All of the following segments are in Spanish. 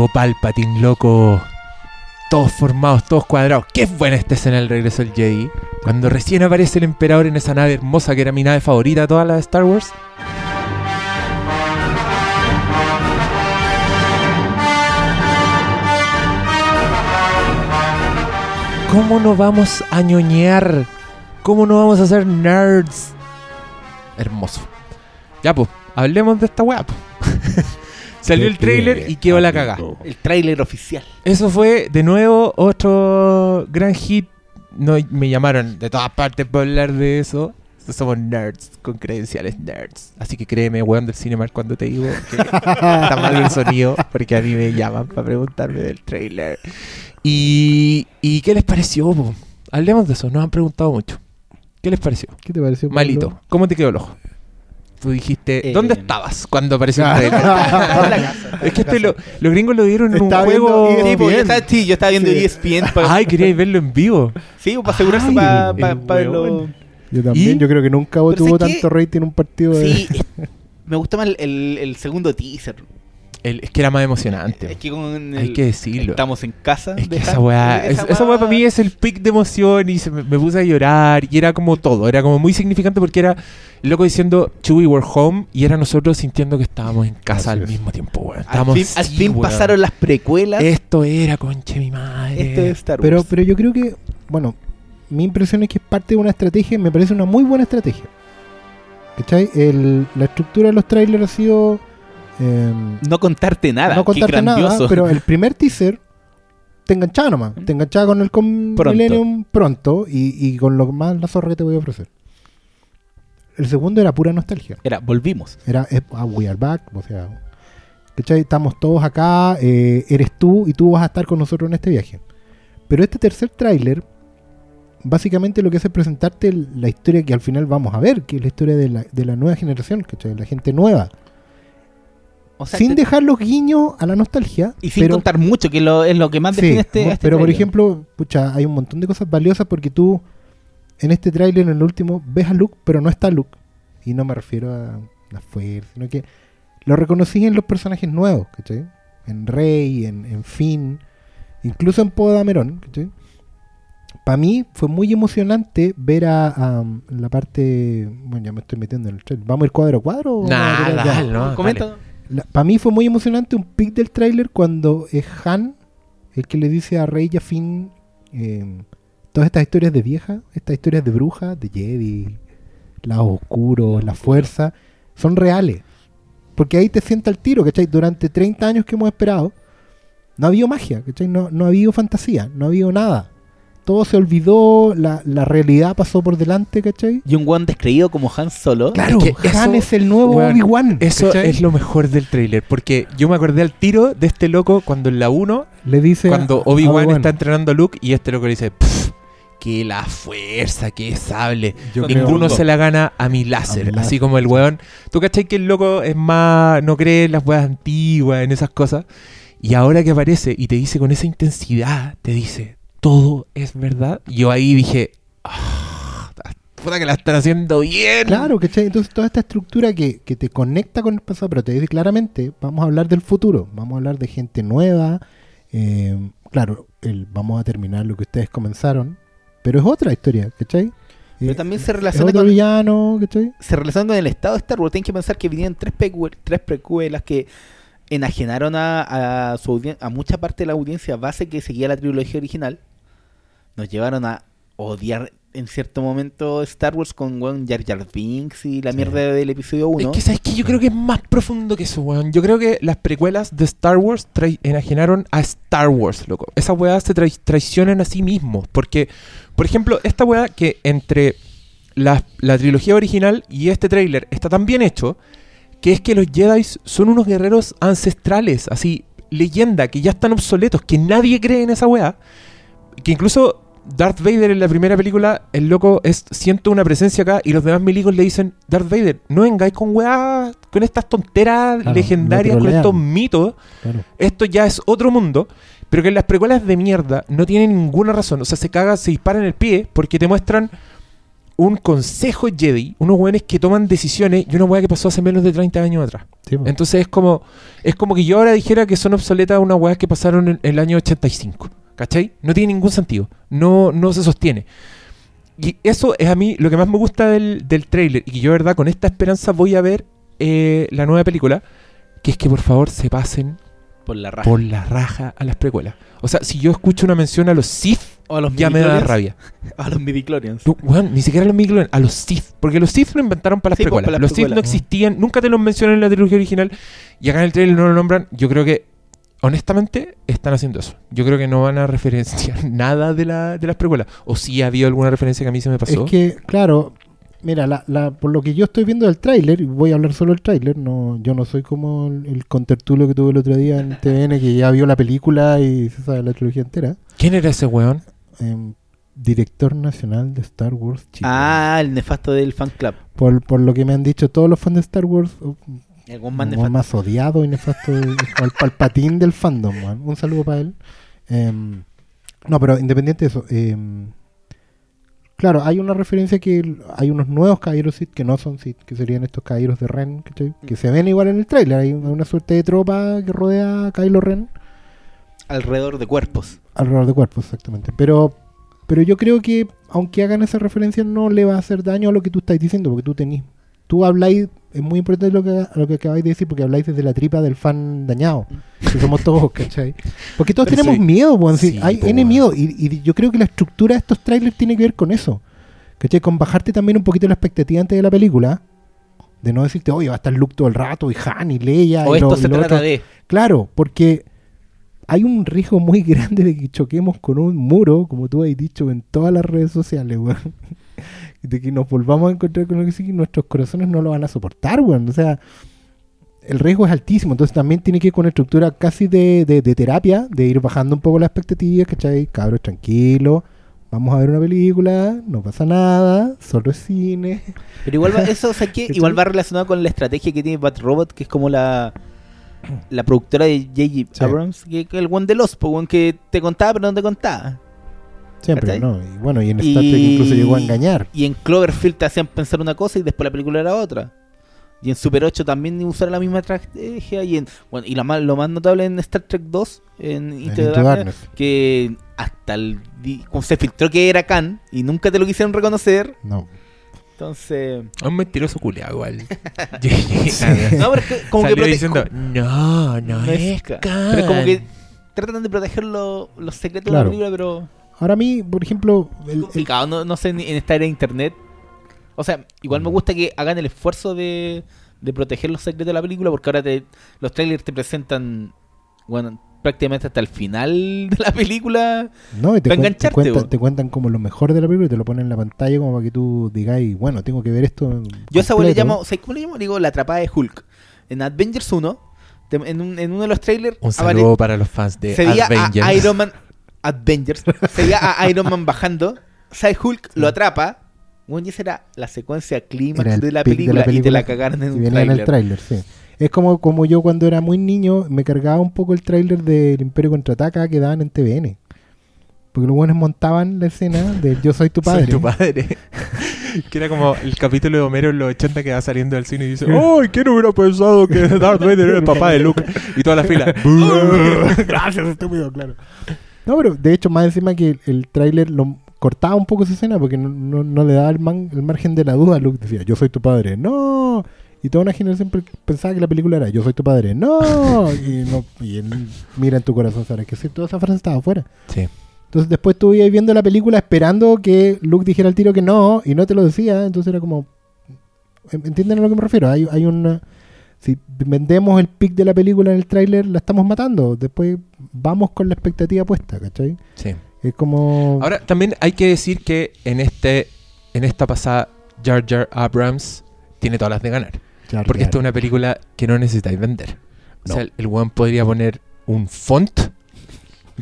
Llegó Palpatine, loco. Todos formados, todos cuadrados. Qué buena esta escena del regreso del Jedi. Cuando recién aparece el emperador en esa nave hermosa que era mi nave favorita de todas las de Star Wars. ¿Cómo no vamos a ñoñear? ¿Cómo no vamos a ser nerds? Hermoso. Ya, pues, hablemos de esta weá. po. Salió el trailer y quedó la cagada. El tráiler oficial. Eso fue de nuevo otro gran hit. No, me llamaron de todas partes para hablar de eso. Somos nerds con credenciales nerds. Así que créeme, weón del Cinemark, cuando te digo que está mal el sonido, porque a mí me llaman para preguntarme del trailer. ¿Y, ¿y qué les pareció? po? Hablemos de eso, nos han preguntado mucho. ¿Qué les pareció? ¿Qué te pareció? Malito, ¿cómo te quedó el ojo? Tú dijiste, Eh, ¿dónde estabas cuando apareció el trailer? En es que este lo- los gringos lo dieron en un juego. Sí, pues, yo estaba, sí, yo estaba viendo E Sí. ESPN para, Ay, queríais verlo en vivo. sí, para asegurarse para, verlo. Yo también, ¿Y? yo creo que nunca tuvo tanto rating un partido de... Sí, me gustó más el, el- el segundo teaser. El- es que era más emocionante. Es que con Hay el- que decirlo. Estamos en casa. Es que esa weá, es- esa weá para mí es el pic de emoción y se me, me puse a llorar y era como todo, era como muy significante porque era loco diciendo Chewie we're home y era nosotros sintiendo que estábamos en casa Así al es. mismo tiempo, weón. Al Estábamos fin, al fin weón. pasaron las precuelas. Esto era, conche mi madre. Esto es Star Wars. Pero, pero yo creo que, bueno, mi impresión es que es parte de una estrategia, me parece una muy buena estrategia. ¿Cachai? El- la estructura de los trailers ha sido... em, no contarte nada. no Qué contarte nada, pero el primer teaser te enganchaba nomás. Te enganchaba con el con Pronto. Millennium pronto y, y con lo más la zorra que te voy a ofrecer. El segundo era pura nostalgia. Era, volvimos. Era eh, ah, We Are Back, o sea, ¿cachai? Estamos todos acá, eh, eres tú y tú vas a estar con nosotros en este viaje. Pero este tercer tráiler, básicamente lo que hace es presentarte la historia que al final vamos a ver, que es la historia de la, de la nueva generación, ¿cachai? La gente nueva. O sea, sin te- dejar los guiños a la nostalgia. y sin pero, contar mucho, que lo, es lo que más Sí, define este, este pero por ejemplo, pucha, hay un montón de cosas valiosas porque tú en este tráiler, en el último, ves a Luke, pero no está Luke. Y no me refiero a la fuerza, sino que lo reconocí en los personajes nuevos, ¿cachai? En Rey, en, en Finn, incluso en Poe Dameron, ¿cachai? Para mí fue muy emocionante ver a, a, la parte. Bueno, ya me estoy metiendo en el trailer. ¿Vamos a ir cuadro a cuadro? Nah, ya? dale, no, Comenta. Para mí fue muy emocionante un pic del tráiler cuando es Han el que le dice a Rey y a Finn eh, todas estas historias de vieja, estas historias de bruja, de Jedi, lados oscuros, la fuerza, son reales. Porque ahí te sienta el tiro, ¿cachai? Durante 30 años que hemos esperado, no ha habido magia, ¿cachai? No, no ha habido fantasía, no ha habido nada. Todo se olvidó, la, la realidad pasó por delante, ¿cachai? Y un guan descreído como Han Solo. Claro, Es que Han eso, es el nuevo Obi-Wan. Eso ¿cachai? es lo mejor del trailer, porque yo me acordé al tiro de este loco cuando en la 1, Le dice cuando Obi-Wan está entrenando a Luke y este loco le dice, "Pff, que la fuerza, que sable. Yo Ninguno creo- se la gana a mi láser. A mi Así láser, como el weón. ¿Tú cachai que el loco es más. no cree en las weas antiguas, en esas cosas? Y ahora que aparece y te dice con esa intensidad, te dice, todo es verdad. Yo ahí dije, ah, puta que la están haciendo bien. Claro, ¿cachai? Entonces toda esta estructura que, que te conecta con el pasado, pero te dice claramente, vamos a hablar del futuro, vamos a hablar de gente nueva, eh, claro, el, vamos a terminar lo que ustedes comenzaron, pero es otra historia, ¿cachai? Pero Eh, también se relaciona otro con, villano, ¿cachai? se relaciona con el estado de Star Wars. Tienen que pensar que vinieron tres, tres precuelas que enajenaron a, a, su audien- a mucha parte de la audiencia base que seguía la trilogía original. Nos llevaron a odiar en cierto momento Star Wars con weón, Jar Jar Binks y la Sí. mierda del episodio 1. Es que, ¿sabes qué? Yo creo que es más profundo que eso, weón. Yo creo que las precuelas de Star Wars enajenaron a Star Wars, loco. Esas weas se trai- traicionan a sí mismos. Porque, por ejemplo, esta wea que entre la, la trilogía original y este tráiler está tan bien hecho que es que los Jedi son unos guerreros ancestrales, así, leyenda, que ya están obsoletos, que nadie cree en esa wea. Que incluso Darth Vader en la primera película, el loco es siento una presencia acá y los demás milicos le dicen, Darth Vader, no vengáis con weá, con estas tonteras Claro, legendarias, con estos mitos, Claro. esto ya es otro mundo, pero que en las precuelas de mierda no tienen ninguna razón, o sea, se caga, se dispara en el pie porque te muestran un consejo Jedi, unos weones que toman decisiones y una weá que pasó hace menos de 30 años atrás. Sí. Entonces es como es como que yo ahora dijera que son obsoletas unas weas que pasaron en, en el año 85. ¿Cachai? No tiene ningún sentido. No, no se sostiene. Y eso es a mí lo que más me gusta del, del trailer. Y que yo, de verdad, con esta esperanza voy a ver eh, la nueva película. Que es que por favor se pasen Por la raja. por la raja a las precuelas. O sea, si yo escucho una mención a los Sith, O a los ya me da rabia. A los midichlorians. No, weón, ni siquiera a los midichlorians, a los Sith. Porque los Sith lo inventaron para las Sí, pues, precuelas. para las los Sith no precuelas. existían, nunca te los mencionan en la trilogía original. Y acá en el trailer no lo nombran. Yo creo que, honestamente, están haciendo eso. Yo creo que no van a referenciar nada de, la, de las precuelas. O si ha habido alguna referencia que a mí se me pasó. Es que, claro, mira, la, la- por lo que yo estoy viendo del tráiler, y voy a hablar solo del tráiler, no, yo no soy como el, el contertulio que tuve el otro día en TVN que ya vio la película y se sabe la trilogía entera. ¿Quién era ese weón? Em, director nacional de Star Wars Chile. Ah, el nefasto del fan club. Por, por lo que me han dicho todos los fans de Star Wars, El más odiado y nefasto, el palpatín del fandom. man. Un saludo para él. Em, no, pero independiente de eso, em, claro, hay una referencia que hay unos nuevos caballeros Sith que no son Sith, que serían estos caballeros de Ren, ¿cachai? que se ven igual en el trailer. Hay una, suerte de tropa que rodea a Kylo Ren Alrededor de cuerpos. alrededor de cuerpos, exactamente. Pero, pero yo creo que aunque hagan esa referencia no le va a hacer daño a lo que tú estás diciendo, porque tú tenís, tú habláis, es muy importante lo que, lo que acabáis de decir, porque habláis desde la tripa del fan dañado, que somos todos, ¿cachai? Porque todos Pero tenemos sí. miedo, weón, sí, hay po, N miedo, y, y yo creo que la estructura de estos trailers tiene que ver con eso, ¿cachai? Con bajarte también un poquito la expectativa antes de la película, de no decirte, oye, va a estar Luke todo el rato, y Han, y Leia, O y lo- esto y se lo trata otro. de. Claro, porque hay un riesgo muy grande de que choquemos con un muro, como tú has dicho en todas las redes sociales, weón. De que nos volvamos a encontrar con lo que sí, nuestros corazones no lo van a soportar, weón. O sea, el riesgo es altísimo. Entonces también tiene que ir con una estructura casi de, de- de terapia, de ir bajando un poco las expectativas, ¿cachai? Cabros, tranquilos. Vamos a ver una película, no pasa nada, solo es cine. Pero igual va, eso, o sea, que igual va relacionado con la estrategia que tiene Bad Robot, que es como la la productora de J.J. Sí. Abrams, que, que el one de los, que te contaba pero no te contaba. Siempre, ¿Cachai? ¿no? Y bueno, y en Star Trek incluso llegó a engañar. Y en Cloverfield te hacían pensar una cosa y después la película era otra. Y en Super 8 también usaron la misma estrategia. Y en bueno y lo más, lo más notable en Star Trek 2, en Into Darkness, Darkness. que hasta el como se filtró que era Khan y nunca te lo quisieron reconocer. No. Entonces, Es un mentiroso culiado igual. No, pero es que como que Salió diciendo, no, no, no es es Khan. Khan. Pero es como que tratan de proteger lo- los secretos Claro. de la película, pero Ahora a mí, por ejemplo, el- es el- complicado, no, no sé, ni- en esta era de internet. O sea, igual me Mm. gusta que hagan el esfuerzo de, de proteger los secretos de la película, porque ahora te, los trailers te presentan, bueno, prácticamente hasta el final de la película. No, y te, Para te engancharte, cuentan, bo. te cuentan como lo mejor de la película y te lo ponen en la pantalla como para que tú digáis, bueno, tengo que ver esto. Yo a esa le llamo, ¿sabes cómo le llamo? Le digo la atrapada de Hulk. En Avengers 1, te- en, un- en uno de los trailers, Un saludo para los fans de Avengers. a Iron Man, Avengers, se veía a Iron Man bajando, Hulk, lo atrapa. Bueno, y esa era la secuencia clímax de la, película, la y te la cagaron en Y un venía en el trailer. tráiler, sí. Es como, como yo cuando era muy niño me cargaba un poco el tráiler del Imperio Contraataca que daban en TVN. Porque los buenos montaban la escena de Yo soy tu padre. Soy tu padre. que era como el capítulo de Homero en los 80 que va saliendo del cine y dice, ¡Ay, quién hubiera pensado que Darth Vader era el papá de Luke! Y toda la fila. Gracias, estúpido, claro. No, pero de hecho, más encima que el, el tráiler lo cortaba un poco esa escena porque no, no- no le daba el, man- el margen de la duda. Luke decía, yo soy tu padre, no. Y toda una generación pe- pensaba que la película era, yo soy tu padre, no. Y, no, y él mira en tu corazón, sabes que sí, toda esa frase estaba afuera. Sí. Entonces después tú ibas viendo la película esperando que Luke dijera al tiro que no y no te lo decía. Entonces era como... ¿en- ¿Entienden a lo que me refiero? Hay, hay una... Si vendemos el pic de la película en el tráiler, la estamos matando. Después vamos con la expectativa puesta, ¿cachai? sí. Es como... Ahora, también hay que decir que en este en esta pasada, Jar Jar Abrams tiene todas las de ganar. Jar Porque Jar. esta es una película que no necesitáis vender. O No. sea, el weón podría poner un font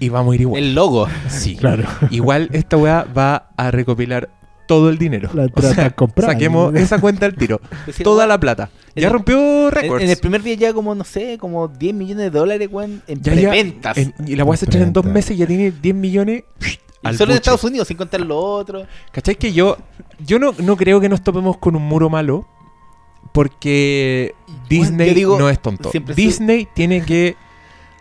y vamos a ir igual. El logo. Sí. Claro. Igual esta weá va a recopilar todo el dinero. La O trata sea, comprada. saquemos esa cuenta al tiro. Toda la plata. en Ya el- rompió En, récords. en el primer día ya como, no sé, como 10 millones de dólares, weón, en Ya, en- y la weá se estrena en dos meses y ya tiene 10 millones al Solo en buche. Estados Unidos, sin contar lo otro. ¿Cachai? Que yo, yo no, no creo que nos topemos con un muro malo. Porque Disney digo, no es tonto. soy- Disney tiene que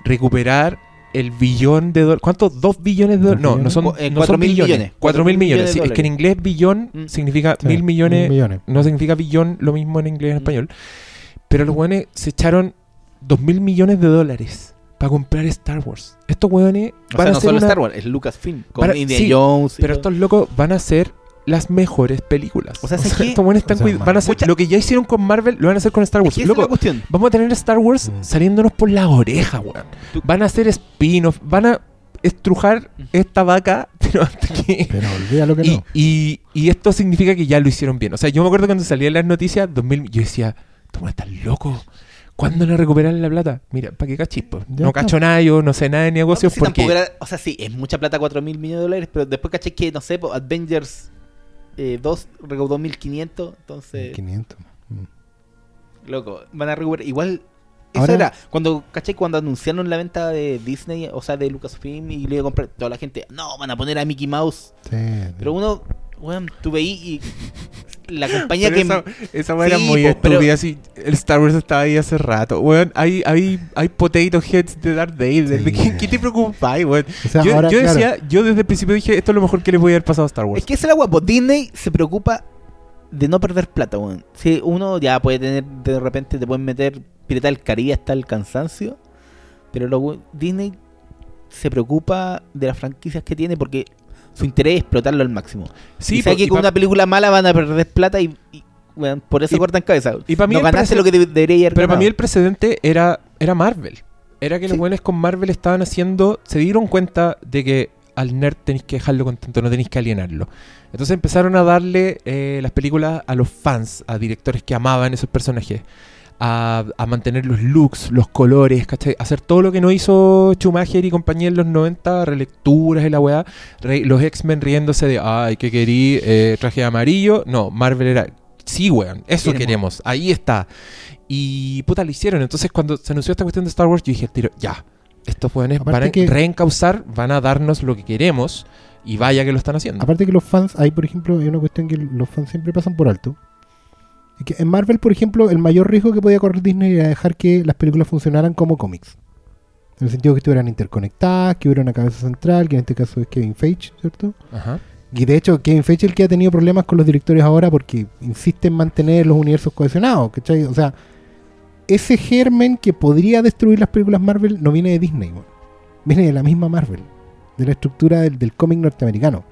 recuperar el billón de dólares. ¿Cuántos? ¿Dos billones de dólares? No, no son, Cu- eh, no cuatro son mil billones. millones. Cuatro mil millones. Sí, es que en inglés billón Mm. significa Sí, mil millones. mil millones. No significa billón lo mismo en inglés y en Mm. español. Pero los hueones se echaron dos mil millones de dólares para comprar Star Wars. Estos hueones O van sea, a no ser solo una- Star Wars, es Lucasfilm. Con Para- Indiana sí, Jones. y Pero todo. estos locos van a ser las mejores películas. O sea, ¿sabes qué? estos buenos están O sea, van a hacer lo que ya hicieron con Marvel, lo van a hacer con Star Es Wars. que es la Loco, cuestión. vamos a tener Star Wars Mm. saliéndonos por la oreja, weón. Van a hacer spin-off, van a estrujar esta vaca, pero hasta que... Pero olvídalo que Y, no. y, y esto significa que ya lo hicieron bien. O sea, yo me acuerdo cuando salían las noticias, 2000, yo decía, tú me estás loco. ¿Cuándo le recuperan la plata? Mira, ¿para qué cachis? po? Ya No está. cacho nada, yo no sé nada de negocios Sí, porque... tampoco era- o sea, sí, es mucha plata, 4 mil millones de dólares, pero después caché que, no sé, Avengers eh, 2 recaudó 1500, entonces, 500. Mm. loco, van a recuperar. Igual, eso era, cuando, caché, cuando anunciaron la venta de Disney, o sea, de Lucasfilm, y le iba a comprar, toda la gente, no, van a poner a Mickey Mouse. Sí. Pero uno, weón, tú veí y la compañía Pero que... esa, esa weá era Sí, muy po, pero- estúpida. así, el Star Wars estaba ahí hace rato. Weón, hay, hay, hay potato heads de Darth Vader. Sí. ¿De qué, qué te preocupáis, weón? O sea, yo ahora, yo claro, decía, yo desde el principio dije, esto es lo mejor que le voy a haber pasado a Star Wars. Es que esa es la guapo. Disney se preocupa de no perder plata, weón. Si uno ya puede tener, de repente te pueden meter Pirata del Caribe hasta el cansancio. Pero lo, Disney se preocupa de las franquicias que tiene porque su interés es explotarlo al máximo. sí, y que con una película mala van a perder plata y, y, por eso Y- cortan cabeza. y pa' mí no ganaste lo que de- debería haber Pero para mí el precedente era, era Marvel. Era que los buenos con Marvel estaban haciendo, se dieron cuenta de que al nerd tenéis que dejarlo contento, no tenéis que alienarlo. Entonces empezaron a darle eh, las películas a los fans, a directores que amaban esos personajes, a, a mantener los looks, los colores, ¿cachai? Hacer todo lo que no hizo Schumacher y compañía en los 90, relecturas y la weá. Re- los X-Men riéndose de, ay, que querí eh, traje amarillo. No, Marvel era, sí, weón, eso Queremos. queremos, ahí está. Y puta, lo hicieron. Entonces, cuando se anunció esta cuestión de Star Wars, yo dije, tiro, ya, estos jóvenes Aparte van a que- reencauzar, van a darnos lo que queremos y vaya que lo están haciendo. Aparte que los fans, hay por ejemplo, hay una cuestión que los fans siempre pasan por alto. Es que en Marvel, por ejemplo, el mayor riesgo que podía correr Disney era dejar que las películas funcionaran como cómics. En el sentido que estuvieran interconectadas, que hubiera una cabeza central, que en este caso es Kevin Feige, ¿cierto? Ajá. Y de hecho, Kevin Feige es el que ha tenido problemas con los directores ahora porque insiste en mantener los universos cohesionados, ¿cachai? O sea, ese germen que podría destruir las películas Marvel no viene de Disney, weón. viene de la misma Marvel, de la estructura del, del cómic norteamericano.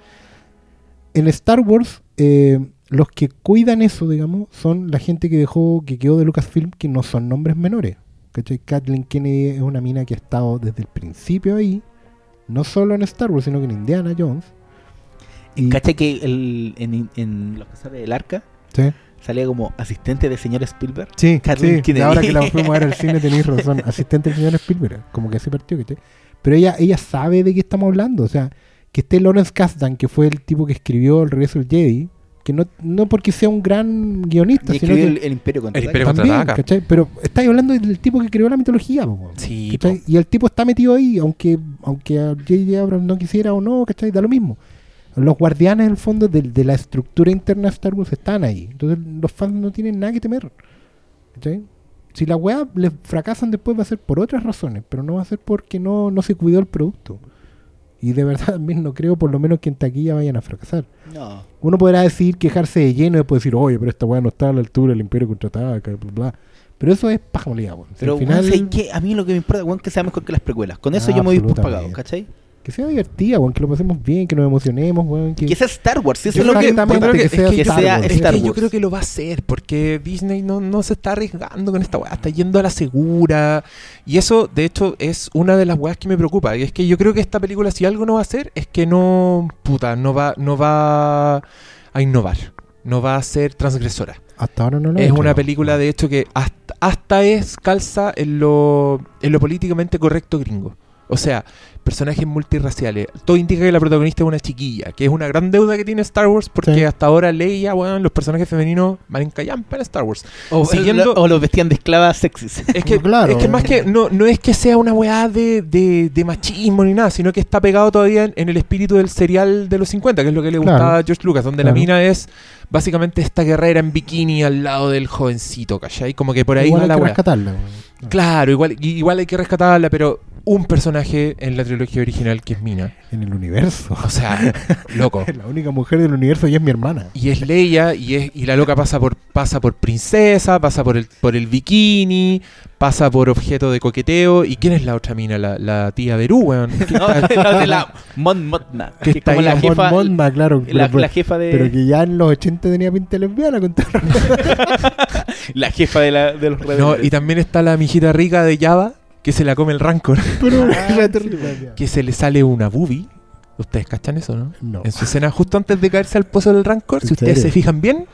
En Star Wars, eh, los que cuidan eso, digamos, son la gente que dejó, que quedó de Lucasfilm, que no son nombres menores. ¿cachai? Kathleen Kennedy es una mina que ha estado desde el principio ahí, no solo en Star Wars, sino que en Indiana Jones. Y, ¿Caché que el, en, en Los Cazadores del Arca sí. salía como asistente de señor Spielberg? Sí, Kathleen sí, Kennedy. ahora que la fuimos a ver al cine tenéis razón. Asistente del señor Spielberg, como que así partió, ¿cachai? Pero ella, ella sabe de qué estamos hablando. O sea, que esté Lawrence Kasdan, que fue el tipo que escribió El regreso del Jedi, que no, no porque sea un gran guionista, Y sino que el, el Imperio contra El Imperio también. Pero estáis hablando del tipo que creó la mitología, po. Sí. Y el tipo está metido ahí, aunque aunque a J.J. Abrams no quisiera o no, ¿cachai? Da lo mismo. Los guardianes, en el fondo, de, la estructura interna de Star Wars están ahí. Entonces, los fans no tienen nada que temer. ¿cachai? Si la weá les fracasan después va a ser por otras razones, pero no va a ser porque no, no se cuidó el producto. Y de verdad también no creo por lo menos que en taquilla vayan a fracasar. No. Uno podrá decir, quejarse de lleno y después decir, oye, pero esta weá no está a la altura del Imperio contraataca, bla, bla. Pero eso es paja molida, weón. Pero al final, a mí lo que me importa weón, que sea mejor que las precuelas. Con eso Ah, yo me voy por pagado, ¿cachai? Que sea divertida, weón, que lo pasemos bien, que nos emocionemos, weón. Que, Que sea Star Wars, si eso es lo que es sea Star Wars. Es Star que yo Wars. creo que lo va a hacer, porque Disney no, no se está arriesgando con esta weá, está yendo a la segura. Y eso, de hecho, es una de las weas que me preocupa. Y es que yo creo que esta película, si algo no va a hacer, es que no, puta, no va, no va a innovar. No va a ser transgresora. Hasta ahora no lo es hecho, una película, de hecho, que hasta, hasta es calza en lo, en lo políticamente correcto gringo. O sea, personajes multirraciales. Todo indica que la protagonista es una chiquilla, que es una gran deuda que tiene Star Wars, porque Sí. hasta ahora Leia, weón, los personajes femeninos van en callampa en Star Wars. O, Siguiendo- o los vestían de esclavas sexys. Es que, Claro. es que más que no, no es que sea una weá de, de, de machismo ni nada, sino que está pegado todavía en, en el espíritu del serial de los 50, que es lo que le Claro. gustaba a George Lucas, donde la Claro. mina es básicamente esta guerrera en bikini al lado del jovencito, ¿cachai? Como que por ahí Igual va hay la que weá. rescatarla. weón. Claro, igual, igual hay que rescatarla, pero un personaje en la trilogía original que es Mina. En el universo. O sea, loco. Es la única mujer del universo y es mi hermana. Y es Leia y es y la loca pasa por pasa por princesa, pasa por el por el bikini, pasa por objeto de coqueteo. ¿Y quién es la otra mina? La, la tía Berú, weón. No, no, de la Mon Mothma, Que que es está como ahí la jefa, Mon Mothma, claro. la, pero, la jefa de pero que ya en los 80 tenía pinta de lesbiana con la jefa de, la, de los No, rebeldes. y también está la mijita rica de Java, que se la come el rancor, Pero Ah, que se le sale una boobie. ¿Ustedes cachan eso, no? No. En su escena justo antes de caerse al pozo del rancor, ¿En si ustedes serio? se fijan bien,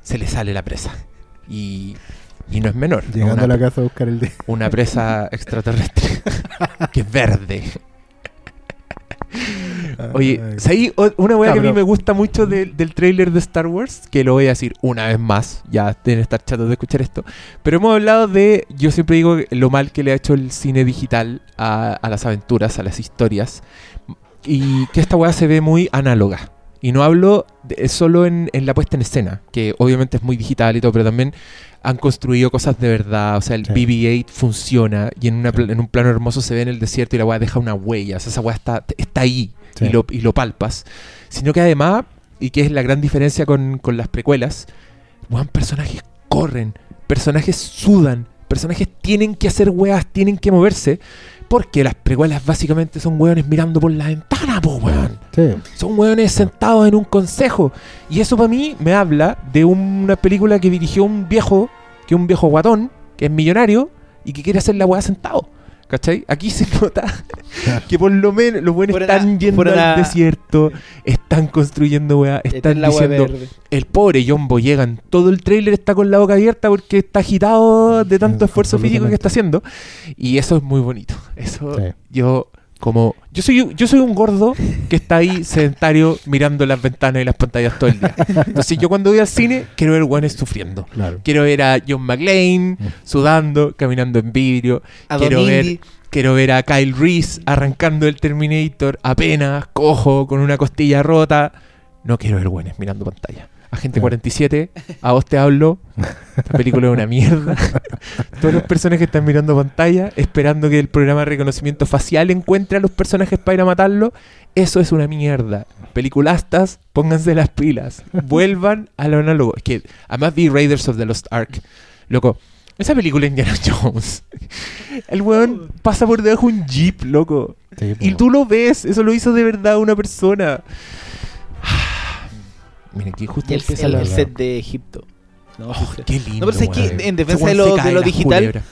se le sale la presa. Y, y no es menor. ¿no? Llegando Una a la casa a buscar el de. una presa extraterrestre que es verde. Oye, una weá que a mí me gusta mucho del- del tráiler de Star Wars, que lo voy a decir una vez más, ya deben estar chatos de escuchar esto, pero hemos hablado de, yo siempre digo lo mal que le ha hecho el cine digital a, a las aventuras, a las historias, y que esta weá se ve muy análoga. Y no hablo de- solo en, en la puesta en escena, que obviamente es muy digital y todo, pero también han construido cosas de verdad. O sea, el Sí. BB-8 funciona y en, una en un plano hermoso se ve en el desierto y la weá deja una huella. O sea, esa weá está, está ahí Sí. y, lo, y lo palpas. Sino que además, y que es la gran diferencia con, con las precuelas, weón, personajes corren, personajes sudan, personajes tienen que hacer weas, tienen que moverse. Porque las precuelas básicamente son weones mirando por la ventana, po, weón. Sí. Son hueones sentados en un consejo. Y eso para mí me habla de una película que dirigió un viejo, que es un viejo guatón, que es millonario y que quiere hacer la hueá sentado. ¿Cachai? Aquí se nota que por lo menos los buenos están yendo al desierto, están construyendo weá, están es la hueá diciendo, verde. el pobre John Boyegan, todo el tráiler está con la boca abierta porque está agitado de tanto esfuerzo físico que está haciendo. Y eso es muy bonito. Eso Sí. yo como yo soy yo soy un gordo que está ahí sedentario mirando las ventanas y las pantallas todo el día. Entonces yo cuando voy al cine quiero ver guanes sufriendo. Claro. Quiero ver a John McClane Mm. sudando, caminando en vidrio. A quiero ver. Quiero ver a Kyle Reese arrancando el Terminator apenas, cojo, con una costilla rota. No quiero ver buenos mirando pantalla. Agente Claro. 47, a vos te hablo. La película es una mierda. Todos los personajes están mirando pantalla, esperando que el programa de reconocimiento facial encuentre a los personajes para ir a matarlo. Eso es una mierda. Peliculastas, pónganse las pilas. Vuelvan a lo análogo. Es que además vi Raiders of the Lost Ark. Loco, esa película de Indiana Jones. El weón pasa por debajo de un jeep, loco. Sí, Y tú lo ves, eso lo hizo de verdad una persona. Miren, aquí justo el, empieza el- la... el set de Egipto. No, Oh, sí, qué lindo. No, pero sé que en defensa de lo- de lo digital.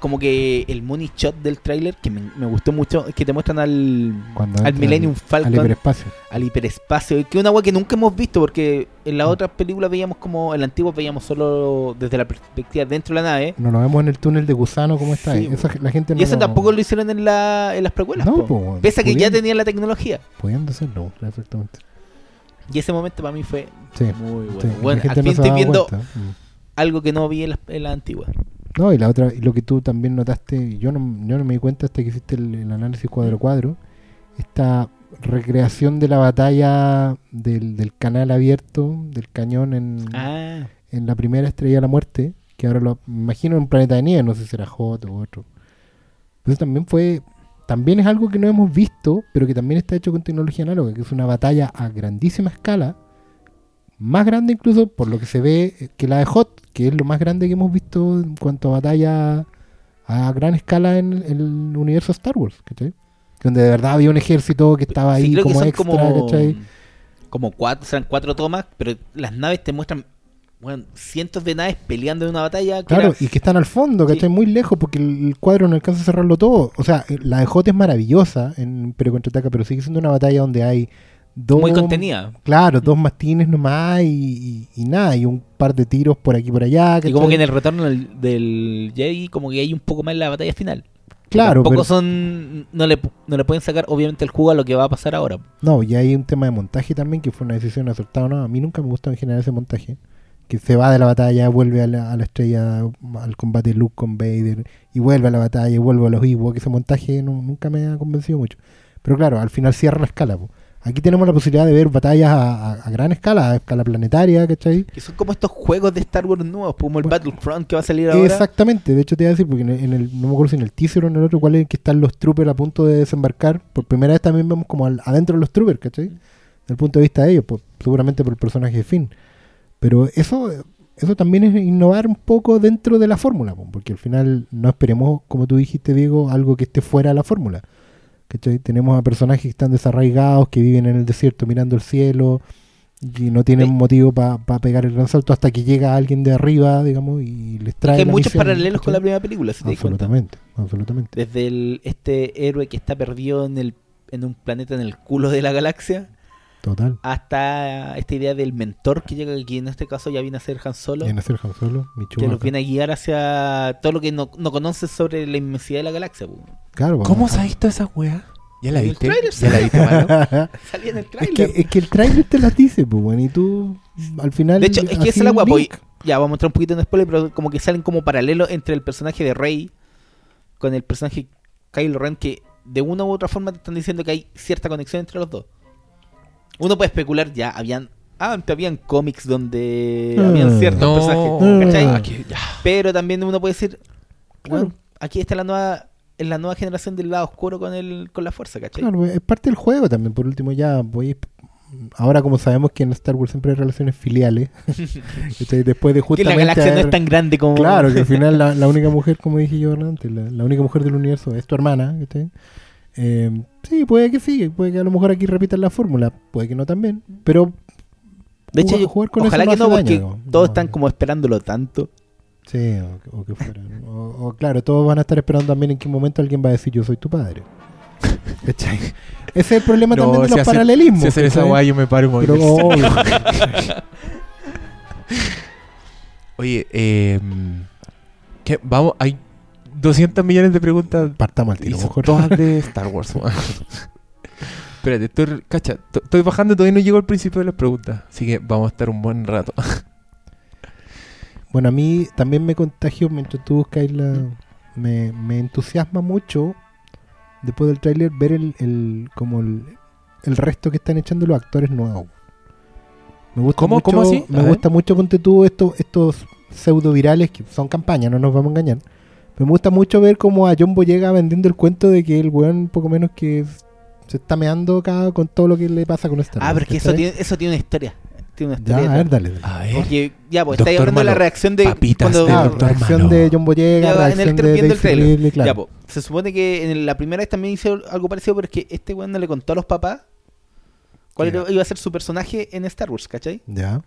Como que el money shot del tráiler, que me, me gustó mucho, es que te muestran al, Cuando al Millennium al- Falcon, Al al, hiperespacio. hiperespacio, que es una agua que nunca hemos visto, porque en Mm. las otras películas veíamos como, en la antigua veíamos solo desde la perspectiva dentro de la nave, No lo vemos en el túnel de gusano como está Sí, ahí. Esa- la gente no y eso lo- tampoco lo hicieron en, la, en las precuelas, No, po. pese a que ya tenían la tecnología. Pudiendo hacerlo, exactamente. Y ese momento para mí fue Sí. muy bueno. sí, Bueno, al fin estoy viendo. Mm. algo que no vi en la, en la antigua. No, y la otra, y lo que tú también notaste, yo no, yo no me di cuenta hasta que hiciste el, el análisis cuadro a cuadro, esta recreación de la batalla del, del canal abierto, del cañón en, Ah, en la primera estrella de la muerte, que ahora lo imagino en un planeta de nieve, no sé si será Hot o otro. Entonces también fue, también es algo que no hemos visto, pero que también está hecho con tecnología análoga, que es una batalla a grandísima escala, más grande incluso por lo que se ve eh, que la de Hot, que es lo más grande que hemos visto en cuanto a batalla a gran escala en, el universo Star Wars, ¿cachai? Donde de verdad había un ejército que estaba ahí como extra, como, ¿cachai? como cuatro, serán cuatro tomas, pero las naves te muestran bueno, cientos de naves peleando en una batalla. que Claro, era- y que están al fondo, Sí. ¿cachai? Muy lejos porque el, cuadro no alcanza a cerrarlo todo. O sea, eh, la de Hot es maravillosa en Imperio Contraataca, pero sigue siendo una batalla donde hay dos... muy contenida. Claro, dos mastines nomás y, y- y nada, y un par de tiros por aquí y por allá. Y como que en el retorno del, del Jedi, como que hay un poco más en la batalla final. Claro, Tampoco pero- son. No le, no le pueden sacar, obviamente, el jugo a lo que va a pasar ahora. No, y hay un tema de montaje también que fue una decisión acertada. No, a mí nunca me gustó en general ese montaje. Que se va de la batalla, vuelve a la, a la estrella, al combate Luke con Vader, y vuelve a la batalla, y vuelve a los Ewoks. Ese montaje no- nunca me ha convencido mucho. Pero claro, al final cierra la escala. po. Aquí tenemos la posibilidad de ver batallas a, a- a gran escala, a escala planetaria, ¿cachai? Que son como estos juegos de Star Wars nuevos, como el Bueno, Battlefront que va a salir ahora. Exactamente, de hecho te iba a decir, porque en el, en el- no me acuerdo si en el teaser o en el otro, cuál es que están los troopers a punto de desembarcar. Por primera vez también vemos como al- adentro de los troopers, ¿cachai? Desde el punto de vista de ellos, pues, seguramente por el personaje de Finn. Pero eso, eso también es innovar un poco dentro de la fórmula, porque al final no esperemos, como tú dijiste, Diego, algo que esté fuera de la fórmula. ¿cachai? Tenemos a personajes que están desarraigados, que viven en el desierto mirando el cielo, y no tienen Sí. motivo para pegar el gran salto hasta que llega alguien de arriba, digamos, y les trae Que hay la muchos misión, paralelos con la primera película, si te das cuenta. Absolutamente, absolutamente. Desde el, este héroe que está perdido en, el, en un planeta en el culo de la galaxia, Total. hasta esta idea del mentor que llega aquí, en este caso ya viene a ser Han Solo, Viene a ser Han Solo, que los viene a guiar hacia todo lo que no, no conoces sobre la inmensidad de la galaxia. po. Claro, ¿Cómo vamos. se ha visto esa weá? ¿Ya la viste? tráiler ¿Ya la viste, mano? Salía en el es, que, es que el trailer te las dice, pues, bueno, y tú al final... De hecho, es que es la guapo. Ya, vamos a entrar un poquito en spoiler, pero como que salen como paralelos entre el personaje de Rey con el personaje Kylo Ren, que de una u otra forma te están diciendo que hay cierta conexión entre los dos. Uno puede especular, ya, habían. Ah, antes habían cómics donde Ah. habían ciertos No, personajes, ¿cachai? Ah. aquí. Pero también uno puede decir, Claro. aquí está la nueva, en la nueva generación del lado oscuro con el, con la fuerza, ¿cachai? Claro, es parte del juego también. Por último, ya voy. Ahora, como sabemos que en Star Wars siempre hay relaciones filiales, ¿cachai? después de que la justamente. galaxia no es tan grande como. Claro, que al final la, la única mujer, como dije yo antes, la, la única mujer del universo es tu hermana. ¿cachai? Eh, sí, puede que sí, puede que a lo mejor aquí repitan la fórmula, puede que no también, pero. De hecho, jugar- con ojalá eso que no, hace porque daño, todos no, están no. como esperándolo tanto. Sí, o, que- o que fuera. O, o claro, todos van a estar esperando también en qué momento alguien va a decir yo soy tu padre. Ese es el problema No, también de si los paralelismos. Si hacen esa weá, yo me paro voy Pero obvio. Oye, eh, ¿qué? vamos, hay 200 millones de preguntas partamos al y tiro, son mejor. todas de Star Wars. Espérate, estoy, cacha, to- estoy bajando, todavía no llego al principio de las preguntas, así que vamos a estar un buen rato. Bueno, a mí también me contagió mientras tú buscáis la. Me, me entusiasma mucho después del tráiler ver el, el como el, el resto que están echando los actores nuevos. Me gusta ¿Cómo? mucho, ¿Cómo así? Me A gusta mucho ponte tú estos, estos pseudo virales que son campañas, no nos vamos a engañar. Pero me gusta mucho ver cómo a John Boyega vendiendo el cuento de que el weón poco menos que se está meando acá con todo lo que le pasa con Star Ah, Wars, pero es que eso tiene, eso tiene una historia. Tiene una Ya, a ver, dale. dale. A ver. Porque, ya, pues estáis hablando de la reacción de. papitas cuando- Doctor reacción Malo. de John Boyega, Ya, en el reacción tra- de viendo Dave el trailer. Filoni, claro. Ya, pues, se supone que en la primera vez también hizo algo parecido, pero es que este weón no le contó a los papás cuál iba a ser su personaje en Star Wars, ¿cachai? Ya.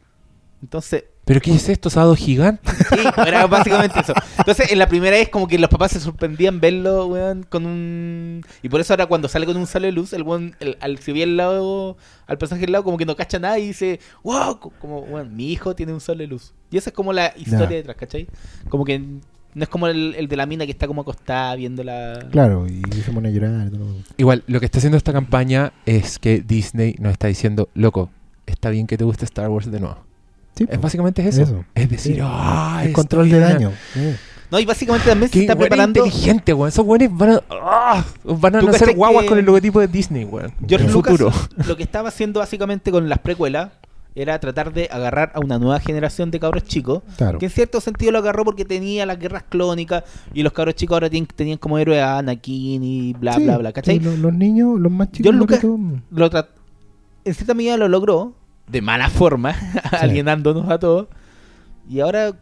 Entonces, ¿Pero qué es esto? ¿Sado gigante? sí, era básicamente eso. Entonces, en la primera vez, como que los papás se sorprendían verlo, weón, con un. Y por eso ahora, cuando sale con un sale de luz, el weón, el- al, si ve al lado, al personaje al lado, como que no cacha nada y dice, wow, co- como, weón, mi hijo tiene un sale de luz. Y esa es como la historia detrás, ¿cachai? Como que no es como el, el de la mina que está como acostada viendo la. Claro, y se pone a llorar. todo. Igual, lo que está haciendo esta campaña es que Disney nos está diciendo, loco, está bien que te guste Star Wars de nuevo. Sí, Es básicamente eso. Eso. Es decir, Sí. ah, es está control de bien". daño. sí. No, y básicamente también se está preparando. inteligente, weón. Esos weones van a, ah, van a ¿Tú nacer guaguas que con el logotipo de Disney, weón. George el Lucas futuro. lo que estaba haciendo básicamente con las precuelas era tratar de agarrar a una nueva generación de cabros chicos. Claro. Que en cierto sentido lo agarró porque tenía las guerras clónicas y los cabros chicos ahora tienen, tenían como héroe a Anakin y bla, Sí, bla, bla, ¿cachai? Los, los niños, los más chicos. George Lucas- Lo tra- en cierta medida lo logró, de mala forma, alienándonos a todos. Y ahora,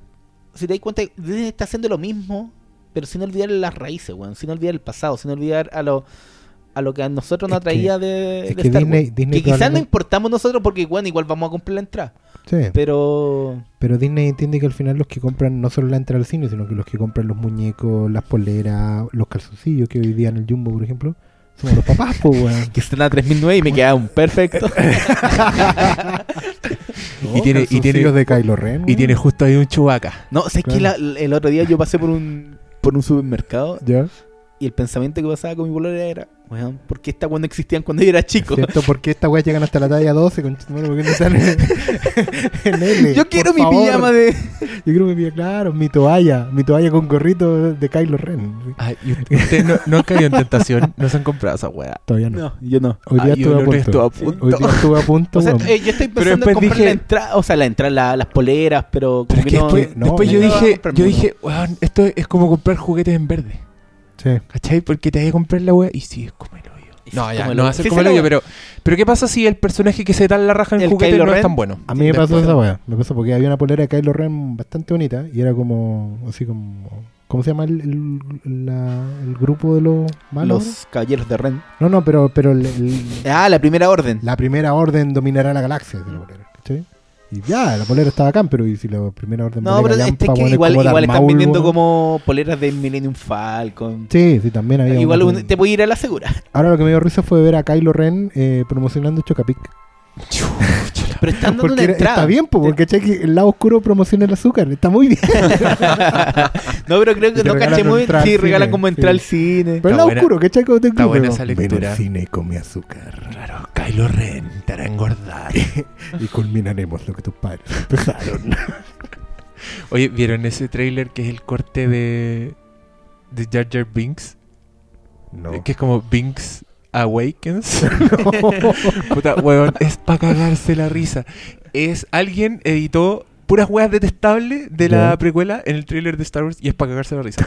si te das cuenta, Disney está haciendo lo mismo, pero sin olvidar las raíces, weón, sin olvidar el pasado, sin olvidar a lo a lo que a nosotros nos Es que- atraía de, es de que Star Disney- Wars. Disney que quizás no importamos nosotros porque, bueno, igual vamos a cumplir la entrada. Sí. Pero Pero Disney entiende que al final los que compran no solo la entrada al cine, sino que los que compran los muñecos, las poleras, los calzoncillos que hoy día en el Jumbo, por ejemplo, somos los papás, pues, weón. que están a 3009 y me queda un perfecto. Y tiene- y tiene- de Kylo Ren. Y tiene justo ahí un chubaca. no, sé que el otro día yo pasé por un por un supermercado ¿Ya? Y el pensamiento que pasaba con mi polola era, weón, ¿por qué estas weas no existían cuando yo era chico? ¿Cierto? ¿Por qué estas weas llegan hasta la talla 12? Con... ¿Por qué no están en, en L? Yo quiero mi favor. pijama de... Yo quiero mi pijama, claro, mi toalla. Mi toalla con gorrito de Kylo Ren. Ay, y ustedes no, no han caído en tentación, no se han comprado esa weá. Todavía no. No, yo no. Hoy día Ay, estuve a punto. estuve a punto. Hoy día estuve a punto. O sea, weón. eh, yo estoy pensando en comprar dije- la entrada, o sea, la entrada, la- las poleras, pero Pero es que no... después, no, después yo dije, yo dije, weón, esto es como comprar juguetes en verde. Sí. ¿Cachai? Porque te vas a comprar la weá y sí, es como el hoyo. Sí, No, ya, no va a ser Sí, como el sí, hoyo, pero, pero ¿qué pasa si el personaje que se da la raja en El juguete Kylo no es tan bueno? A mí me pasó esa weá. Me pasó porque había una polera de Kylo Ren bastante bonita y era como. Así como. ¿Cómo se llama el, el, la- el grupo de los malos? Los caballeros de Ren. No, no, pero, pero el- el- Ah, la primera orden. la primera orden dominará la galaxia. de la polera, ¿cachai? Y ya, la polera estaba bacán, pero y si la primera orden No, pero este es que igual, igual están Maul, vendiendo como poleras de Millennium Falcon. Sí, sí, también había. Igual un- te puede ir a la segura. Ahora lo que me dio risa fue ver a Kylo Ren eh, promocionando Chocapic. Pero están dando Porque una era- entrada. está bien, porque ¿cachai? que el lado oscuro promociona el azúcar. Está muy bien. no, pero creo que no caché muy. al Sí, regalan como sí. entrar al cine. Pero el lado buena- oscuro, ¿cachai? Como te está buena esa Ven lectura. al cine y come azúcar. Kylo Ren te hará engordar. y culminaremos lo que tus padres empezaron. Oye, ¿vieron ese tráiler que es el corte de, de Jar Jar Binks? no. Que es como Binks Awakens. Puta, weón, es para cagarse la risa. Es alguien editó puras weas detestables de la Ya. precuela en el tráiler de Star Wars y es para cagarse la risa.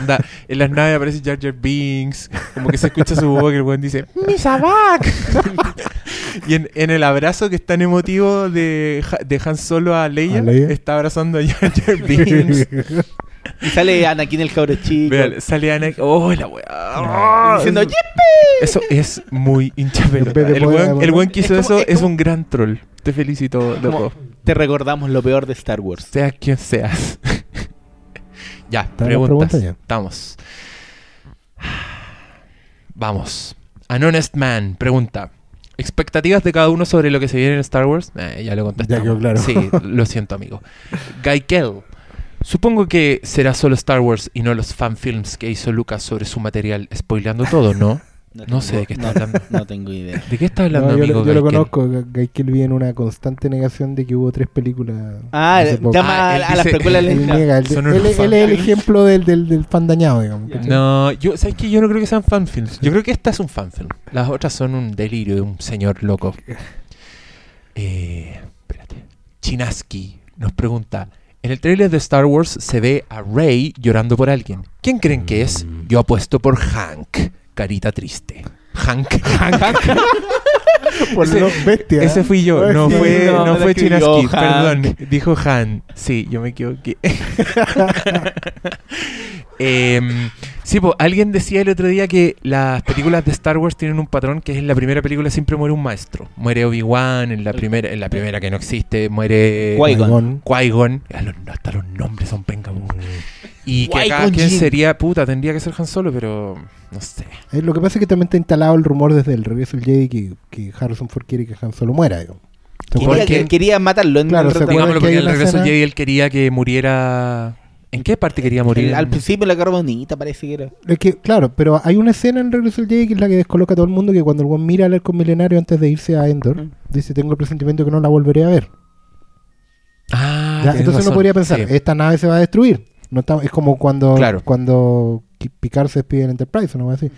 En las naves aparece Jar Jar Binks, como que se escucha su voz que el weón dice ¡Misabac! y en, en el abrazo que es tan emotivo de, de Han Solo a Leia, ¿A Leia? está abrazando a Jar Jar Binks. Y sale Anakin el cabro chico. Vean, sale Ana. ¡Oh, la weá! Diciendo, Eso- Eso es muy hincha pelota. El weón, el que Es hizo como- eso es como- un gran troll. Te felicito, loco. Te recordamos lo peor de Star Wars. Seas quien seas. ya, ¿Está la preguntas. pregunta ya? Estamos. Vamos. An Honest Man pregunta. ¿Expectativas de cada uno sobre lo que se viene en Star Wars? Eh, ya lo contestamos. Ya quedó claro. Sí, lo siento, amigo. Gaikel. Supongo que será solo Star Wars y no los fanfilms que hizo Lucas sobre su material, spoileando todo, ¿no? No sé de qué está no- hablando. No tengo idea. ¿De qué está No, hablando, yo, amigo? lo- yo lo conozco. Gaikel vive en una constante negación de que hubo tres películas. Ah, llama Ah, a, las precuelas Él niega, él, es el ejemplo del, del, del fan dañado, digamos. No, yo, ¿sabes qué? Yo no creo que sean fanfilms. Yo creo que esta es un fanfilm. Las otras son un delirio de un señor loco. Eh, espérate. Chinaski nos pregunta: En el trailer de Star Wars se ve a Rey llorando por alguien. ¿Quién creen que es? Mm. Yo apuesto por Hank. Carita triste. Hank. Hank. Por Ese- los bestias. Ese fui yo, no sí, fue, no, no fue Chinaski, Hank. perdón, dijo Han. Sí, yo me equivoqué. Em, sí, pues alguien decía el otro día que las películas de Star Wars tienen un patrón que es en la primera película siempre muere un maestro. Muere Obi-Wan, en la primera, en la primera que no existe, muere Qui-Gon. Ah, los- Hasta los nombres son penca. Mm. Y que acá quién sería, puta, tendría que ser Han Solo, pero no sé. Eh, lo que pasa es que también está instalado el rumor desde el regreso del Jedi que, que Harrison Ford quiere que Han Solo muera. digamos. ¿Se Quería, que- quería matarlo en Claro, el ¿se retorno. acuerdan Digámoslo que porque hay en el regreso escena- Jedi él quería que muriera. ¿En qué parte quería morir? El- Al principio la cara bonita parece que era. Es que, claro, pero hay una escena en Regreso del Jedi que es la que descoloca a todo el mundo que cuando el one mira al arco milenario antes de irse a Endor, Mm. dice, tengo el presentimiento que no la volveré a ver. Ah, entonces uno razón, podría pensar, sí. esta nave se va a destruir. No está- es como cuando, Claro. cuando Picard se despide en Enterprise, no así.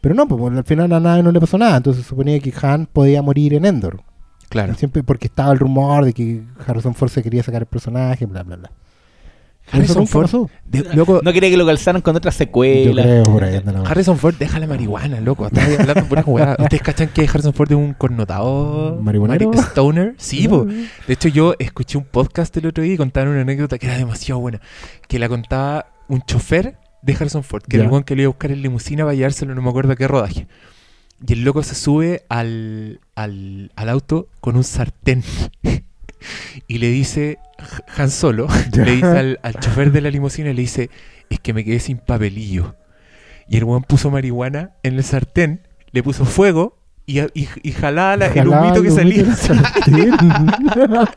Pero no, pues al final a la nave no le pasó nada. Entonces suponía que Han podía morir en Endor. Claro. Siempre porque estaba el rumor de que Harrison Ford se quería sacar el personaje, bla, bla, bla. Harrison Ford, de- loco, No quería que lo calzaran con otra Yo secuela. creo por ahí anda la mano. Harrison Ford deja la marihuana, loco. Estás hablando pura jugada. ¿Ustedes cachan que Harrison Ford es un connotado ¿Marihuanero? mari- stoner? Sí, po. De hecho, yo escuché un podcast el otro día y contaban una anécdota que era demasiado buena. Que la contaba un chofer de Harrison Ford, que era el que le iba a buscar en limusina para llevárselo, no me acuerdo a qué rodaje. Y el loco se sube al, al, al auto con un sartén. y le dice, Han Solo, Ya. le dice al, al chofer de la limusina, le dice, es que me quedé sin papelillo. Y el weón puso marihuana en el sartén, le puso fuego y, y, y jalaba la- el humito que salía.